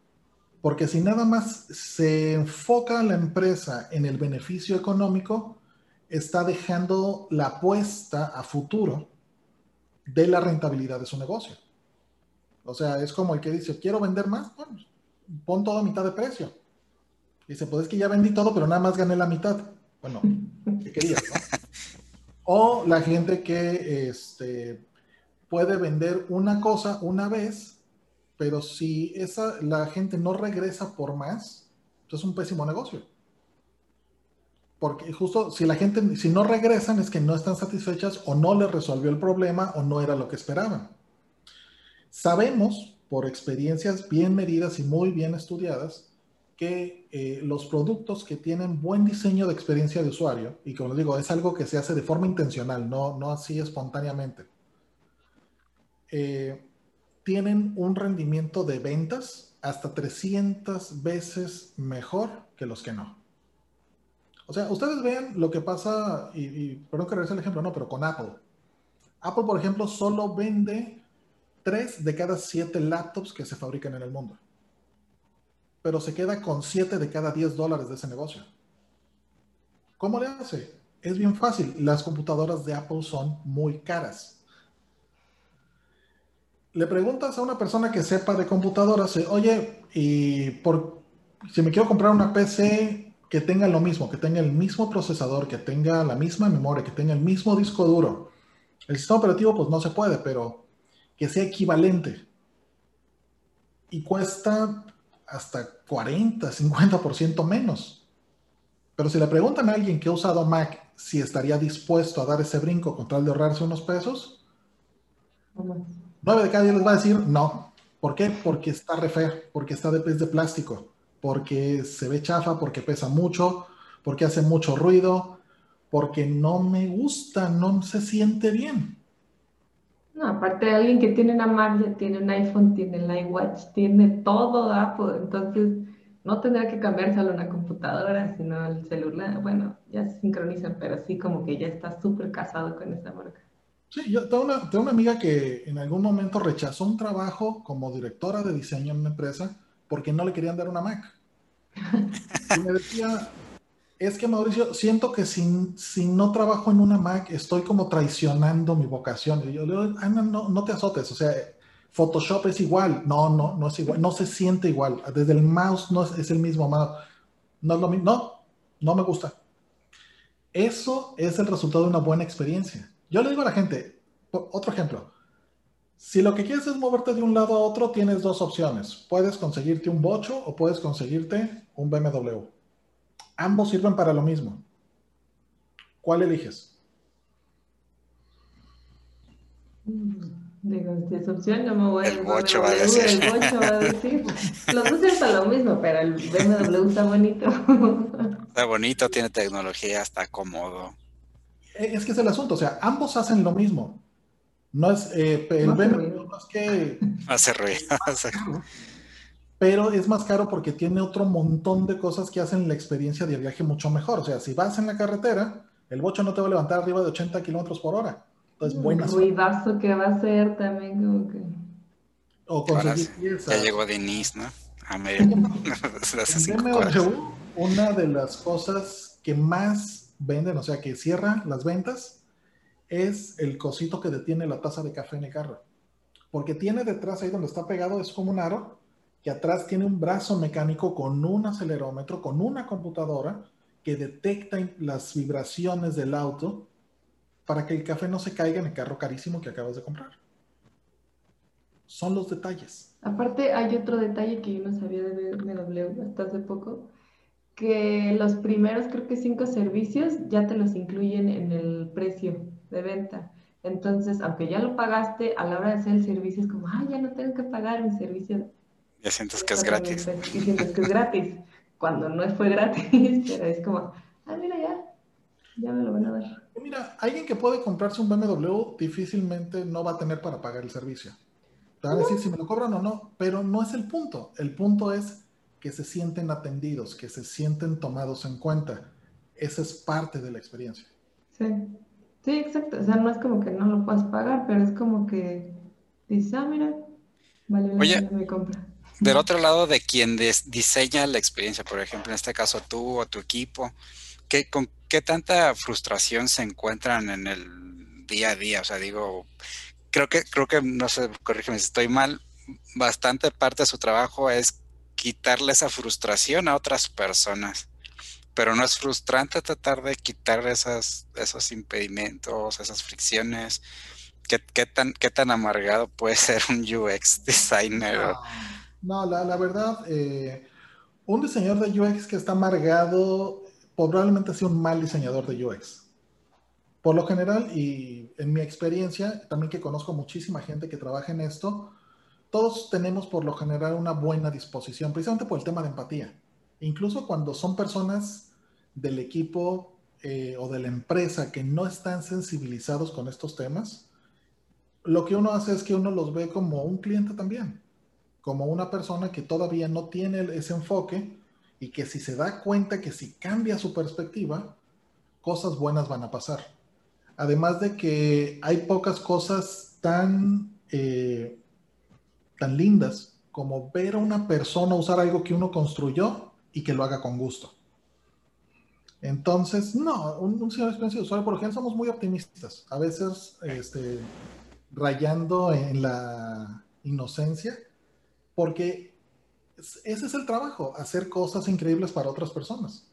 porque si nada más se enfoca la empresa en el beneficio económico, está dejando la apuesta a futuro de la rentabilidad de su negocio. O sea, es como el que dice, quiero vender más, bueno, pon todo a mitad de precio. Dice, pues es que ya vendí todo, pero nada más gané la mitad. Bueno, ¿qué querías, (laughs) O la gente que este, puede vender una cosa una vez, pero si esa, la gente no regresa por más, pues es un pésimo negocio. Porque justo si la gente, si no regresan es que no están satisfechas o no les resolvió el problema o no era lo que esperaban. Sabemos por experiencias bien medidas y muy bien estudiadas que eh, los productos que tienen buen diseño de experiencia de usuario, y como les digo, es algo que se hace de forma intencional, no, no así espontáneamente, eh, tienen un rendimiento de ventas hasta 300 veces mejor que los que no. O sea, ustedes vean lo que pasa, y, y perdón que regrese el ejemplo, no, pero con Apple. Apple, por ejemplo, solo vende 3 de cada 7 laptops que se fabrican en el mundo. Pero se queda con 7 de cada 10 dólares de ese negocio. ¿Cómo le hace? Es bien fácil. Las computadoras de Apple son muy caras. Le preguntas a una persona que sepa de computadoras, oye, y por, si me quiero comprar una PC que tenga lo mismo, que tenga el mismo procesador, que tenga la misma memoria, que tenga el mismo disco duro, el sistema operativo pues no se puede, pero que sea equivalente. Y cuesta hasta 40, 50% menos. Pero si le preguntan a alguien que ha usado Mac si estaría dispuesto a dar ese brinco con tal de ahorrarse unos pesos, 9 de cada 10 les va a decir no. ¿Por qué? Porque está re feo, porque está de pez de plástico, porque se ve chafa, porque pesa mucho, porque hace mucho ruido, porque no me gusta, no se siente bien. No, aparte de alguien que tiene una Mac, tiene un iPhone, tiene el iWatch, tiene todo Apple, entonces no tendrá que cambiarse a una computadora, sino el celular. Bueno, ya se sincronizan, pero sí como que ya está súper casado con esa marca. Sí, yo tengo una, tengo una amiga que en algún momento rechazó un trabajo como directora de diseño en una empresa porque no le querían dar una Mac. Y me decía, es que Mauricio, siento que si, si no trabajo en una Mac, estoy como traicionando mi vocación. Y yo le digo, Ana, no, no te azotes, o sea, Photoshop es igual. No, no, no es igual, no se siente igual. Desde el mouse no es, es el mismo mouse. No. No, no me gusta. Eso es el resultado de una buena experiencia. Yo le digo a la gente, otro ejemplo. Si lo que quieres es moverte de un lado a otro, tienes dos opciones. Puedes conseguirte un bocho o puedes conseguirte un BMW. Ambos sirven para lo mismo. ¿Cuál eliges? Digo, si es opción, no me voy a El bocho va a decir. El bocho va a decir. Los dos sirven para lo mismo, pero el BMW está bonito. Está bonito, tiene tecnología, está cómodo. Eh, Es que es el asunto, o sea, ambos hacen lo mismo. No es, eh, el No BMW no es que (laughs) Hace (laughs) hace- pero es más caro porque tiene otro montón de cosas que hacen la experiencia de viaje mucho mejor. O sea, si vas en la carretera, el bocho no te va a levantar arriba de 80 kilómetros por hora. Entonces, El buena ruidazo que va a ser también como que... O conseguir piezas. Ya llegó Denise, ¿no? A medio. (laughs) En BMW, una de las cosas que más venden, o sea, que cierra las ventas, es el cosito que detiene la taza de café en el carro. Porque tiene detrás, ahí donde está pegado, es como un aro, que atrás tiene un brazo mecánico con un acelerómetro, con una computadora que detecta las vibraciones del auto para que el café no se caiga en el carro carísimo que acabas de comprar. Son los detalles. Aparte, hay otro detalle que yo no sabía de BMW hasta hace poco, que los primeros, creo que cinco servicios, ya te los incluyen en el precio de venta. Entonces, aunque ya lo pagaste, a la hora de hacer el servicio es como, ah, ya no tengo que pagar mi servicio. Ya sientes que es gratis. Y sientes que es gratis, (laughs) cuando no fue gratis, (laughs) pero es como, ah, mira, ya, ya me lo van a dar. Mira, alguien que puede comprarse un BMW difícilmente no va a tener para pagar el servicio. Te van a decir si me lo cobran o no, pero no es el punto. El punto es que se sienten atendidos, que se sienten tomados en cuenta. Esa es parte de la experiencia. Sí, sí, exacto. O sea, no es como que no lo puedas pagar, pero es como que dices, ah, mira, vale la Oye. pena mi compra. Del otro lado de quien des- diseña la experiencia, por ejemplo, en este caso tú o tu equipo, ¿qué, ¿con qué tanta frustración se encuentran en el día a día? O sea, digo, creo que, creo que, no sé, corrígeme si estoy mal, bastante parte de su trabajo es quitarle esa frustración a otras personas. Pero no es frustrante tratar de quitar esos impedimentos, esas fricciones. ¿Qué, tan, ¿Qué tan amargado puede ser un UX designer? No, la, la verdad, eh, un diseñador de UX que está amargado probablemente sea un mal diseñador de UX. Por lo general, y en mi experiencia, también que conozco muchísima gente que trabaja en esto, todos tenemos por lo general una buena disposición, precisamente por el tema de empatía. Incluso cuando son personas del equipo eh, o de la empresa que no están sensibilizados con estos temas, lo que uno hace es que uno los ve como un cliente también como una persona que todavía no tiene ese enfoque y que si se da cuenta que si cambia su perspectiva, cosas buenas van a pasar. Además de que hay pocas cosas tan, eh, tan lindas como ver a una persona usar algo que uno construyó y que lo haga con gusto. Entonces, no, un, un sistema de experiencia de usuario, por ejemplo, somos muy optimistas, a veces este, rayando en la inocencia, porque ese es el trabajo, hacer cosas increíbles para otras personas.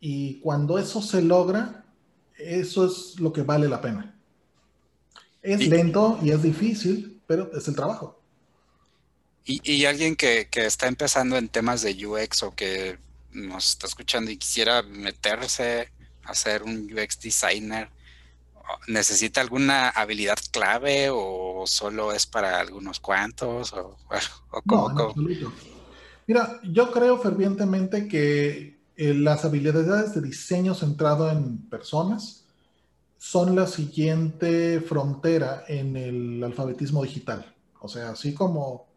Y cuando eso se logra, eso es lo que vale la pena. Es lento y es difícil, pero es el trabajo. Y, alguien que, que, está empezando en temas de UX o que nos está escuchando y quisiera meterse a ser un UX designer, ¿necesita alguna habilidad clave o solo es para algunos cuantos? O, no, Mira, yo creo fervientemente que eh, las habilidades de diseño centrado en personas son la siguiente frontera en el alfabetismo digital. O sea, así como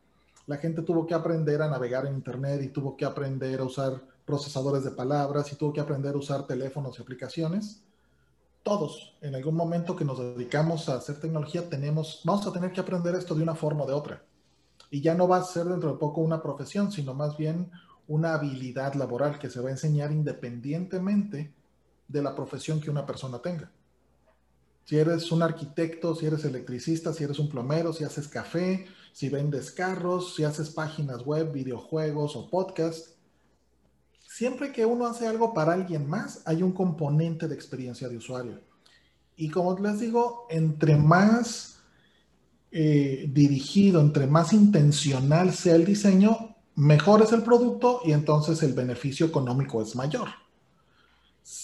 la gente tuvo que aprender a navegar en Internet y tuvo que aprender a usar procesadores de palabras y tuvo que aprender a usar teléfonos y aplicaciones. Todos, en algún momento que nos dedicamos a hacer tecnología, tenemos, vamos a tener que aprender esto de una forma o de otra. Y ya no va a ser dentro de poco una profesión, sino más bien una habilidad laboral que se va a enseñar independientemente de la profesión que una persona tenga. Si eres un arquitecto, si eres electricista, si eres un plomero, si haces café, si vendes carros, si haces páginas web, videojuegos o podcast, siempre que uno hace algo para alguien más, hay un componente de experiencia de usuario. Y como les digo, entre más eh, dirigido, entre más intencional sea el diseño, mejor es el producto y entonces el beneficio económico es mayor.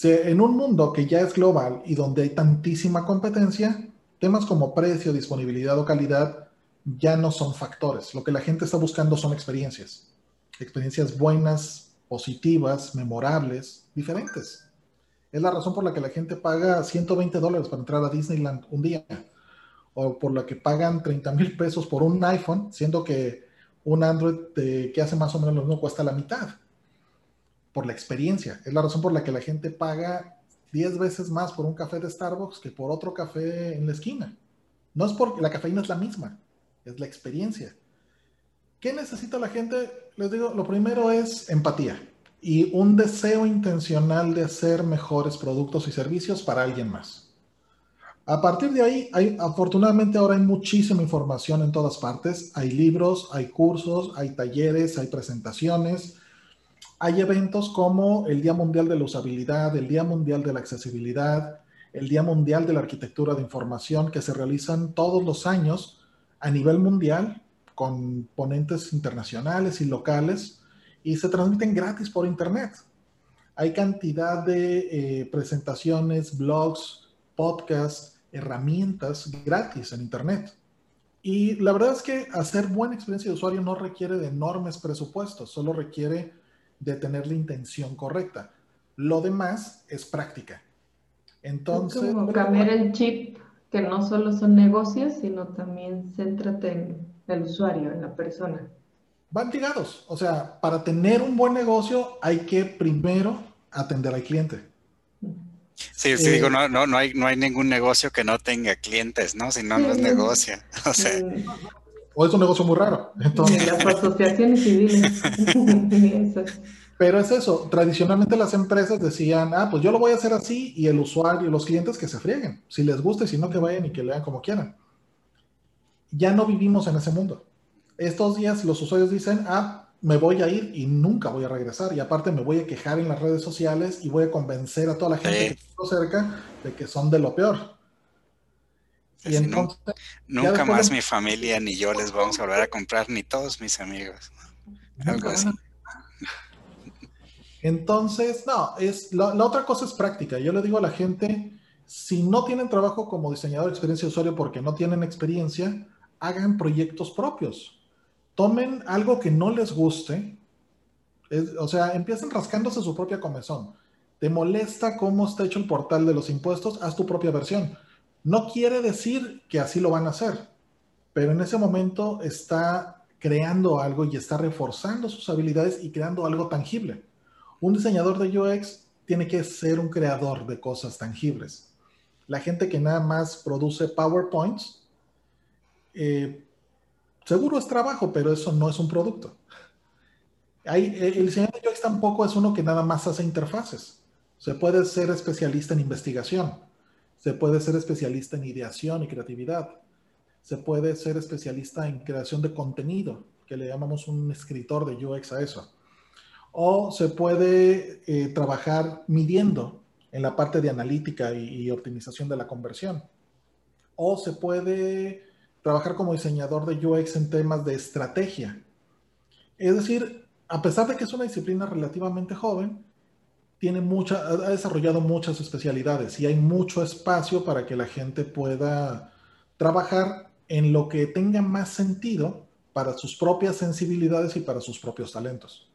En un mundo que ya es global y donde hay tantísima competencia, temas como precio, disponibilidad o calidad ya no son factores. Lo que la gente está buscando son experiencias. Experiencias buenas, positivas, memorables, diferentes. Es la razón por la que la gente paga 120 dólares para entrar a Disneyland un día, o por la que pagan 30 mil pesos por un iPhone, siendo que un Android que hace más o menos lo mismo cuesta la mitad, por la experiencia. Es la razón por la que la gente paga 10 veces más por un café de Starbucks que por otro café en la esquina. No es porque la cafeína es la misma, es la experiencia. ¿Qué necesita la gente? Les digo, lo primero es empatía y un deseo intencional de hacer mejores productos y servicios para alguien más. A partir de ahí, hay, afortunadamente ahora hay muchísima información en todas partes. Hay libros, hay cursos, hay talleres, hay presentaciones. Hay eventos como el Día Mundial de la Usabilidad, el Día Mundial de la Accesibilidad, el Día Mundial de la Arquitectura de Información que se realizan todos los años a nivel mundial con ponentes internacionales y locales y se transmiten gratis por internet. Hay cantidad de eh, presentaciones, blogs, podcasts, herramientas gratis en internet. Y la verdad es que hacer buena experiencia de usuario no requiere de enormes presupuestos, solo requiere de tener la intención correcta. Lo demás es práctica. Entonces... Es como cambiar el chip, que no solo son negocios, sino también céntrate en el usuario, en la persona. Van ligados. O sea, para tener un buen negocio hay que primero atender al cliente. Sí, sí, digo, eh, no, no, no, hay, no hay ningún negocio que no tenga clientes, ¿no? Si no, no es negocio. (laughs) O sea. O es un negocio muy raro. Entonces... Las asociaciones civiles. (laughs) Pero es eso, tradicionalmente las empresas decían, ah, pues yo lo voy a hacer así y el usuario, los clientes que se frieguen, si les gusta y si no que vayan y que lean como quieran ya no vivimos en ese mundo. Estos días los usuarios dicen, ah, me voy a ir y nunca voy a regresar. Y aparte me voy a quejar en las redes sociales y voy a convencer a toda la gente que está cerca de que son de lo peor. Y entonces, nunca más mi familia ni yo les vamos a volver a comprar, ni todos mis amigos. Algo así. Entonces, no, es, la, la, otra cosa es práctica. Yo le digo a la gente, si no tienen trabajo como diseñador de experiencia de usuario porque no tienen experiencia, hagan proyectos propios. Tomen algo que no les guste, o sea, empiecen rascándose su propia comezón. ¿Te molesta cómo está hecho el portal de los impuestos? Haz tu propia versión. No quiere decir que así lo van a hacer, pero en ese momento está creando algo y está reforzando sus habilidades y creando algo tangible. Un diseñador de UX tiene que ser un creador de cosas tangibles. La gente que nada más produce PowerPoints, eh, seguro es trabajo, pero eso no es un producto. Eh, el diseñador de UX tampoco es uno que nada más hace interfaces. Se puede ser especialista en investigación, se puede ser especialista en ideación y creatividad, se puede ser especialista en creación de contenido, que le llamamos un escritor de UX a eso. O se puede eh, trabajar midiendo en la parte de analítica y, y optimización de la conversión. O se puede trabajar como diseñador de UX en temas de estrategia. Es decir, a pesar de que es una disciplina relativamente joven, tiene mucha, ha desarrollado muchas especialidades y hay mucho espacio para que la gente pueda trabajar en lo que tenga más sentido para sus propias sensibilidades y para sus propios talentos.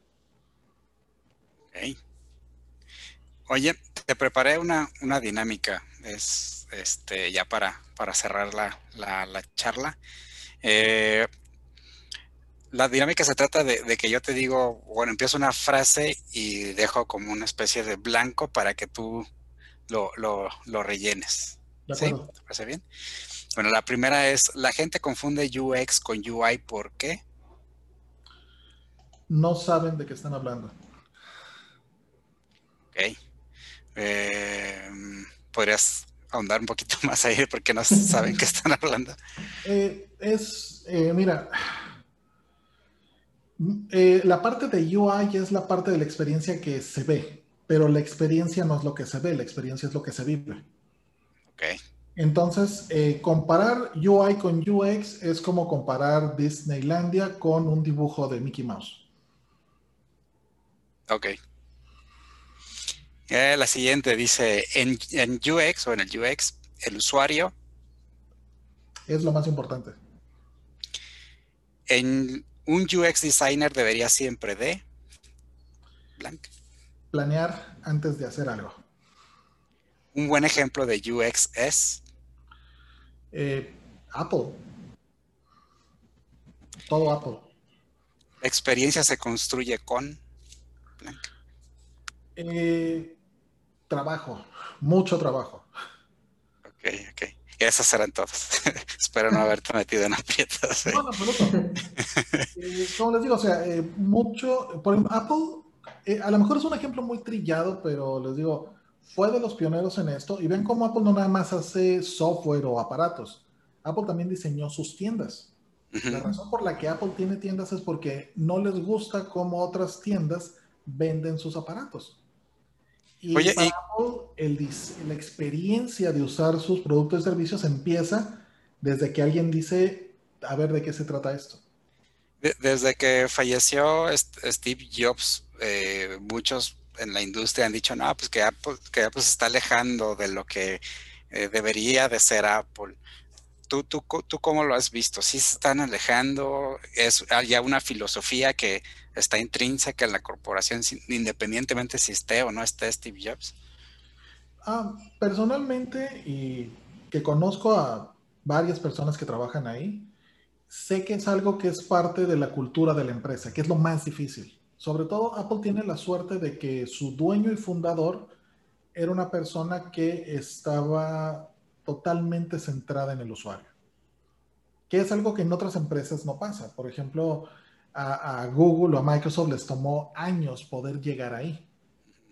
Oye, te preparé una, dinámica, es este ya para, para cerrar la, charla. Eh, la dinámica se trata de, que yo te digo, bueno, empiezo una frase y dejo como una especie de blanco para que tú lo, rellenes. ¿Sí? ¿Te parece bien? Bueno, la primera es, la gente confunde UX con UI, ¿por qué? No saben de qué están hablando. Ok. Eh, ¿Podrías ahondar un poquito (laughs) más ahí porque no saben qué están hablando? Eh, es, eh, mira, la parte de UI es la parte de la experiencia que se ve, pero la experiencia no es lo que se ve, la experiencia es lo que se vive. Ok. Entonces, eh, comparar UI con UX es como comparar Disneylandia con un dibujo de Mickey Mouse. Ok. Eh, la siguiente dice, en, en, UX o en el UX, el usuario. Es lo más importante. En un UX designer debería siempre de... Blank. Planear antes de hacer algo. Un buen ejemplo de UX es... Eh, Apple. Todo Apple. La experiencia se construye con eh, trabajo, mucho trabajo. Ok, ok. Y esas serán todas. (laughs) Espero no haberte metido en aprietos. No, no, (laughs) eh, como les digo, o sea, mucho, por ejemplo, Apple, a lo mejor es un ejemplo muy trillado, pero les digo, fue de los pioneros en esto y ven cómo Apple no nada más hace software o aparatos. Apple también diseñó sus tiendas. La razón por la que Apple tiene tiendas es porque no les gusta cómo otras tiendas venden sus aparatos. Y para Apple, la experiencia de usar sus productos y servicios empieza desde que alguien dice, a ver de qué se trata esto. Desde que falleció Steve Jobs, eh, muchos en la industria han dicho, no, pues que Apple, que se está alejando de lo que eh, debería de ser Apple. ¿Tú, tú, ¿Tú cómo lo has visto? ¿Sí se están alejando? ¿Es ya una filosofía que está intrínseca en la corporación, independientemente si esté o no esté Steve Jobs? Ah, personalmente, y que conozco a varias personas que trabajan ahí, sé que es algo que es parte de la cultura de la empresa, que es lo más difícil. Sobre todo Apple tiene la suerte de que su dueño y fundador era una persona que estaba totalmente centrada en el usuario, que es algo que en otras empresas no pasa. Por ejemplo, a, Google o a Microsoft les tomó años poder llegar ahí.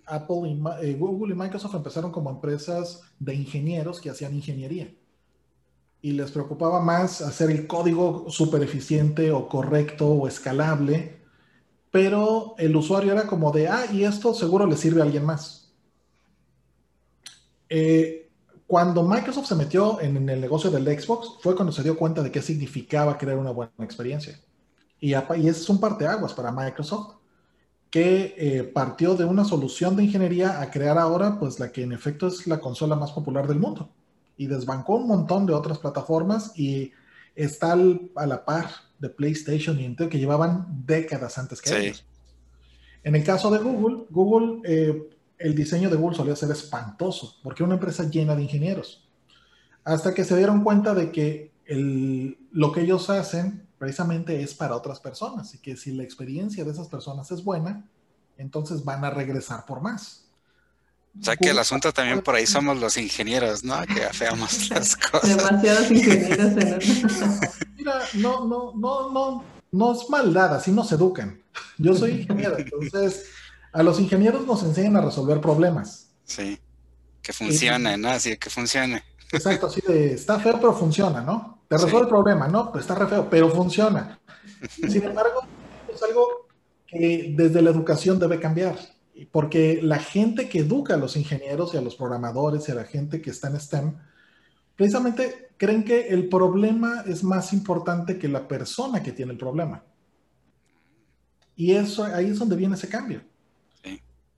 Apple y eh, Google y Microsoft empezaron como empresas de ingenieros que hacían ingeniería y les preocupaba más hacer el código súper eficiente o correcto o escalable pero el usuario era como de, ah, y esto seguro le sirve a alguien más. Eh, cuando Microsoft se metió en, el negocio del Xbox, fue cuando se dio cuenta de qué significaba crear una buena experiencia. Y, y es un parteaguas para Microsoft, que eh, partió de una solución de ingeniería a crear ahora, pues la que en efecto es la consola más popular del mundo. Y desbancó un montón de otras plataformas y está a la par de PlayStation y Intel que llevaban décadas antes que ellos. En el caso de Google, Google, eh, el diseño de Google solía ser espantoso porque era una empresa llena de ingenieros. Hasta que se dieron cuenta de que lo que ellos hacen precisamente es para otras personas y que si la experiencia de esas personas es buena, entonces van a regresar por más. O sea que el asunto también por ahí somos los ingenieros, ¿no? Que afeamos (laughs) las cosas. Demasiados ingenieros en. (laughs) Mira, no, no, no, no, no es maldad, así nos educan. Yo soy ingeniero, entonces a los ingenieros nos enseñan a resolver problemas. Sí, que funcione, ¿no? Así que funcione. Exacto, así de, está feo, pero funciona, ¿no? Te resuelve el problema, ¿no? Pues está re feo, pero funciona. (laughs) Sin embargo, es algo que desde la educación debe cambiar, porque la gente que educa a los ingenieros y a los programadores y a la gente que está en STEM, precisamente creen que el problema es más importante que la persona que tiene el problema. Y eso, ahí es donde viene ese cambio.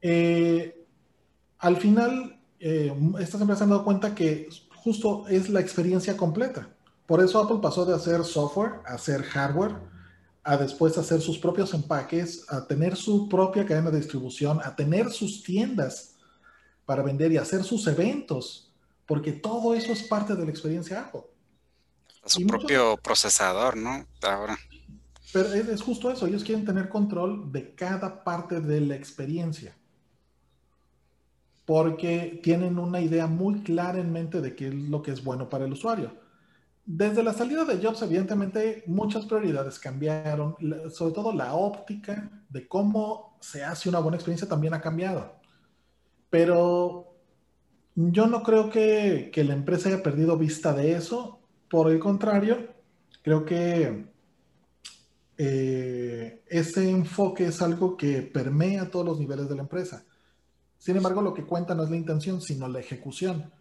Eh, al final, eh, estas empresas han dado cuenta que justo es la experiencia completa. Por eso Apple pasó de hacer software a hacer hardware, a después hacer sus propios empaques, a tener su propia cadena de distribución, a tener sus tiendas para vender y hacer sus eventos, porque todo eso es parte de la experiencia Apple. Su propio procesador, ¿no? Ahora. Pero es justo eso, ellos quieren tener control de cada parte de la experiencia porque tienen una idea muy clara en mente de qué es lo que es bueno para el usuario. Desde la salida de Jobs, evidentemente, muchas prioridades cambiaron, sobre todo la óptica de cómo se hace una buena experiencia también ha cambiado. Pero yo no creo que, la empresa haya perdido vista de eso. Por el contrario, creo que eh, ese enfoque es algo que permea todos los niveles de la empresa. Sin embargo, lo que cuenta no es la intención, sino la ejecución.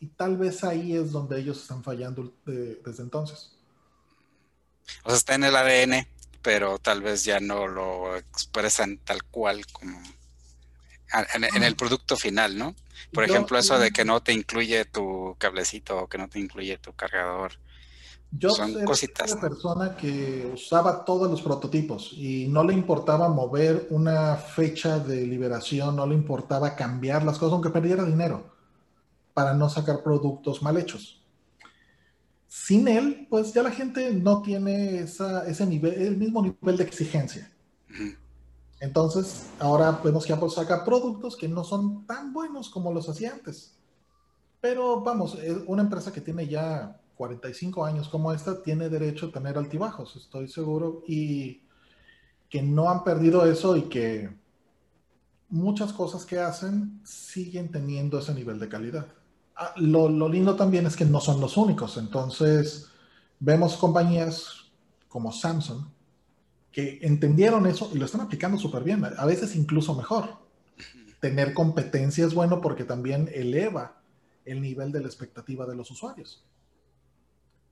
Y tal vez ahí es donde ellos están fallando desde entonces. O sea, está en el ADN, pero tal vez ya no lo expresan tal cual como en, el producto final, ¿no? Por ejemplo, eso de que no te incluye tu cablecito o que no te incluye tu cargador. Yo soy una persona que usaba todos los prototipos y no le importaba mover una fecha de liberación, no le importaba cambiar las cosas, aunque perdiera dinero, para no sacar productos mal hechos. Sin él, pues ya la gente no tiene ese nivel, el mismo nivel de exigencia. Entonces, ahora vemos que Apple saca productos que no son tan buenos como los hacía antes. Pero vamos, es una empresa que tiene ya 45 años como esta tiene derecho a tener altibajos, estoy seguro, y que no han perdido eso y que muchas cosas que hacen siguen teniendo ese nivel de calidad. Ah, lo, lo, lindo también es que no son los únicos, entonces vemos compañías como Samsung que entendieron eso y lo están aplicando súper bien, a veces incluso mejor. Tener competencia es bueno porque también eleva el nivel de la expectativa de los usuarios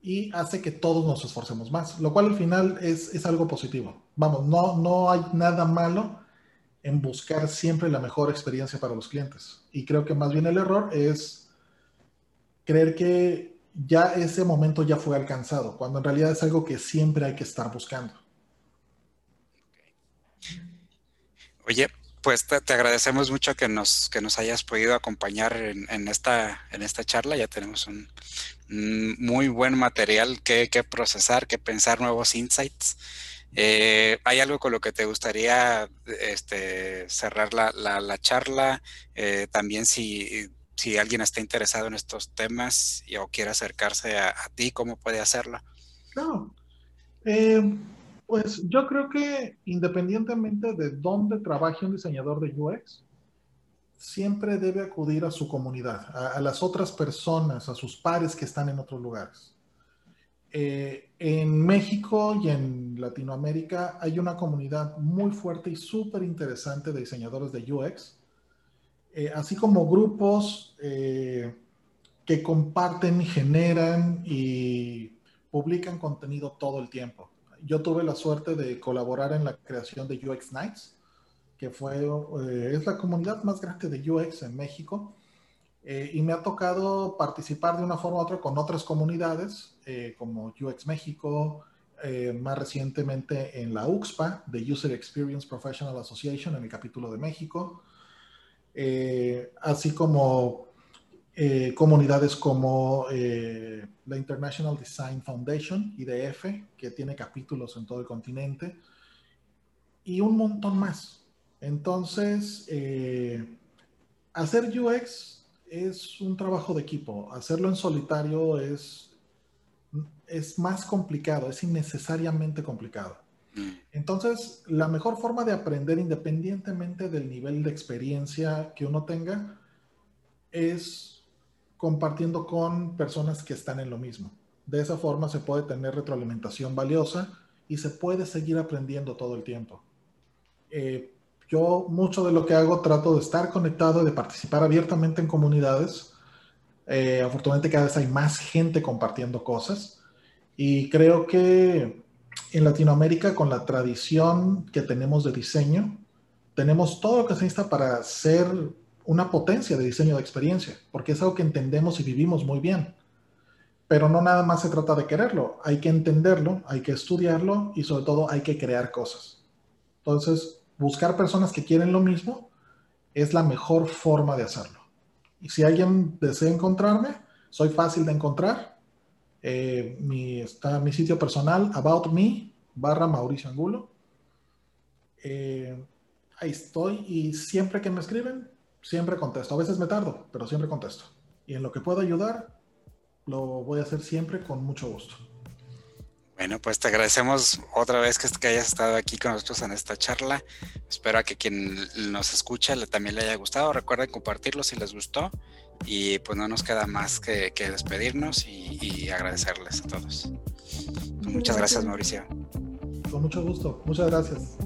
y hace que todos nos esforcemos más, lo cual al final es, es, algo positivo. Vamos, no, no hay nada malo en buscar siempre la mejor experiencia para los clientes. Y creo que más bien el error es creer que ya ese momento ya fue alcanzado, cuando en realidad es algo que siempre hay que estar buscando. Oye, pues te, agradecemos mucho que nos, que nos hayas podido acompañar en, esta, en esta charla. Ya tenemos un, muy buen material que, procesar, que pensar nuevos insights. Eh, ¿Hay algo con lo que te gustaría este, cerrar la, charla? Eh, también si, si, alguien está interesado en estos temas y, o quiere acercarse a, ti, ¿cómo puede hacerlo? No. Eh, pues yo creo que independientemente de dónde trabaje un diseñador de UX, siempre debe acudir a su comunidad, a, las otras personas, a sus pares que están en otros lugares. Eh, en México y en Latinoamérica hay una comunidad muy fuerte y súper interesante de diseñadores de UX, eh, así como grupos eh, que comparten, generan y publican contenido todo el tiempo. Yo tuve la suerte de colaborar en la creación de UX Nights, que fue, eh, es la comunidad más grande de UX en México. Y me ha tocado participar de una forma u otra con otras comunidades, como UX México, más recientemente en la UXPA, de User Experience Professional Association, en el capítulo de México, así como comunidades como la International Design Foundation, IDF, que tiene capítulos en todo el continente, y un montón más. Entonces, eh, hacer UX es un trabajo de equipo. Hacerlo en solitario es, es más complicado, es innecesariamente complicado. Mm. Entonces, la mejor forma de aprender independientemente del nivel de experiencia que uno tenga es compartiendo con personas que están en lo mismo. De esa forma se puede tener retroalimentación valiosa y se puede seguir aprendiendo todo el tiempo. Eh, yo mucho de lo que hago trato de estar conectado y de participar abiertamente en comunidades. Eh, afortunadamente cada vez hay más gente compartiendo cosas y creo que en Latinoamérica con la tradición que tenemos de diseño, tenemos todo lo que se necesita para ser una potencia de diseño de experiencia, porque es algo que entendemos y vivimos muy bien. Pero no nada más se trata de quererlo, hay que entenderlo, hay que estudiarlo y sobre todo hay que crear cosas. Entonces, buscar personas que quieren lo mismo es la mejor forma de hacerlo. Y si alguien desea encontrarme, soy fácil de encontrar. Eh, mi, está mi sitio personal, About Me, barra Mauricio Angulo. Eh, ahí estoy y siempre que me escriben, siempre contesto. A veces me tardo, pero siempre contesto. Y en lo que puedo ayudar, lo voy a hacer siempre con mucho gusto. Bueno, pues te agradecemos otra vez que, que hayas estado aquí con nosotros en esta charla. Espero que quien nos escucha también le haya gustado. Recuerden compartirlo si les gustó. Y pues no nos queda más que, despedirnos y, agradecerles a todos. Muchas gracias, Mauricio. Con mucho gusto. Muchas gracias.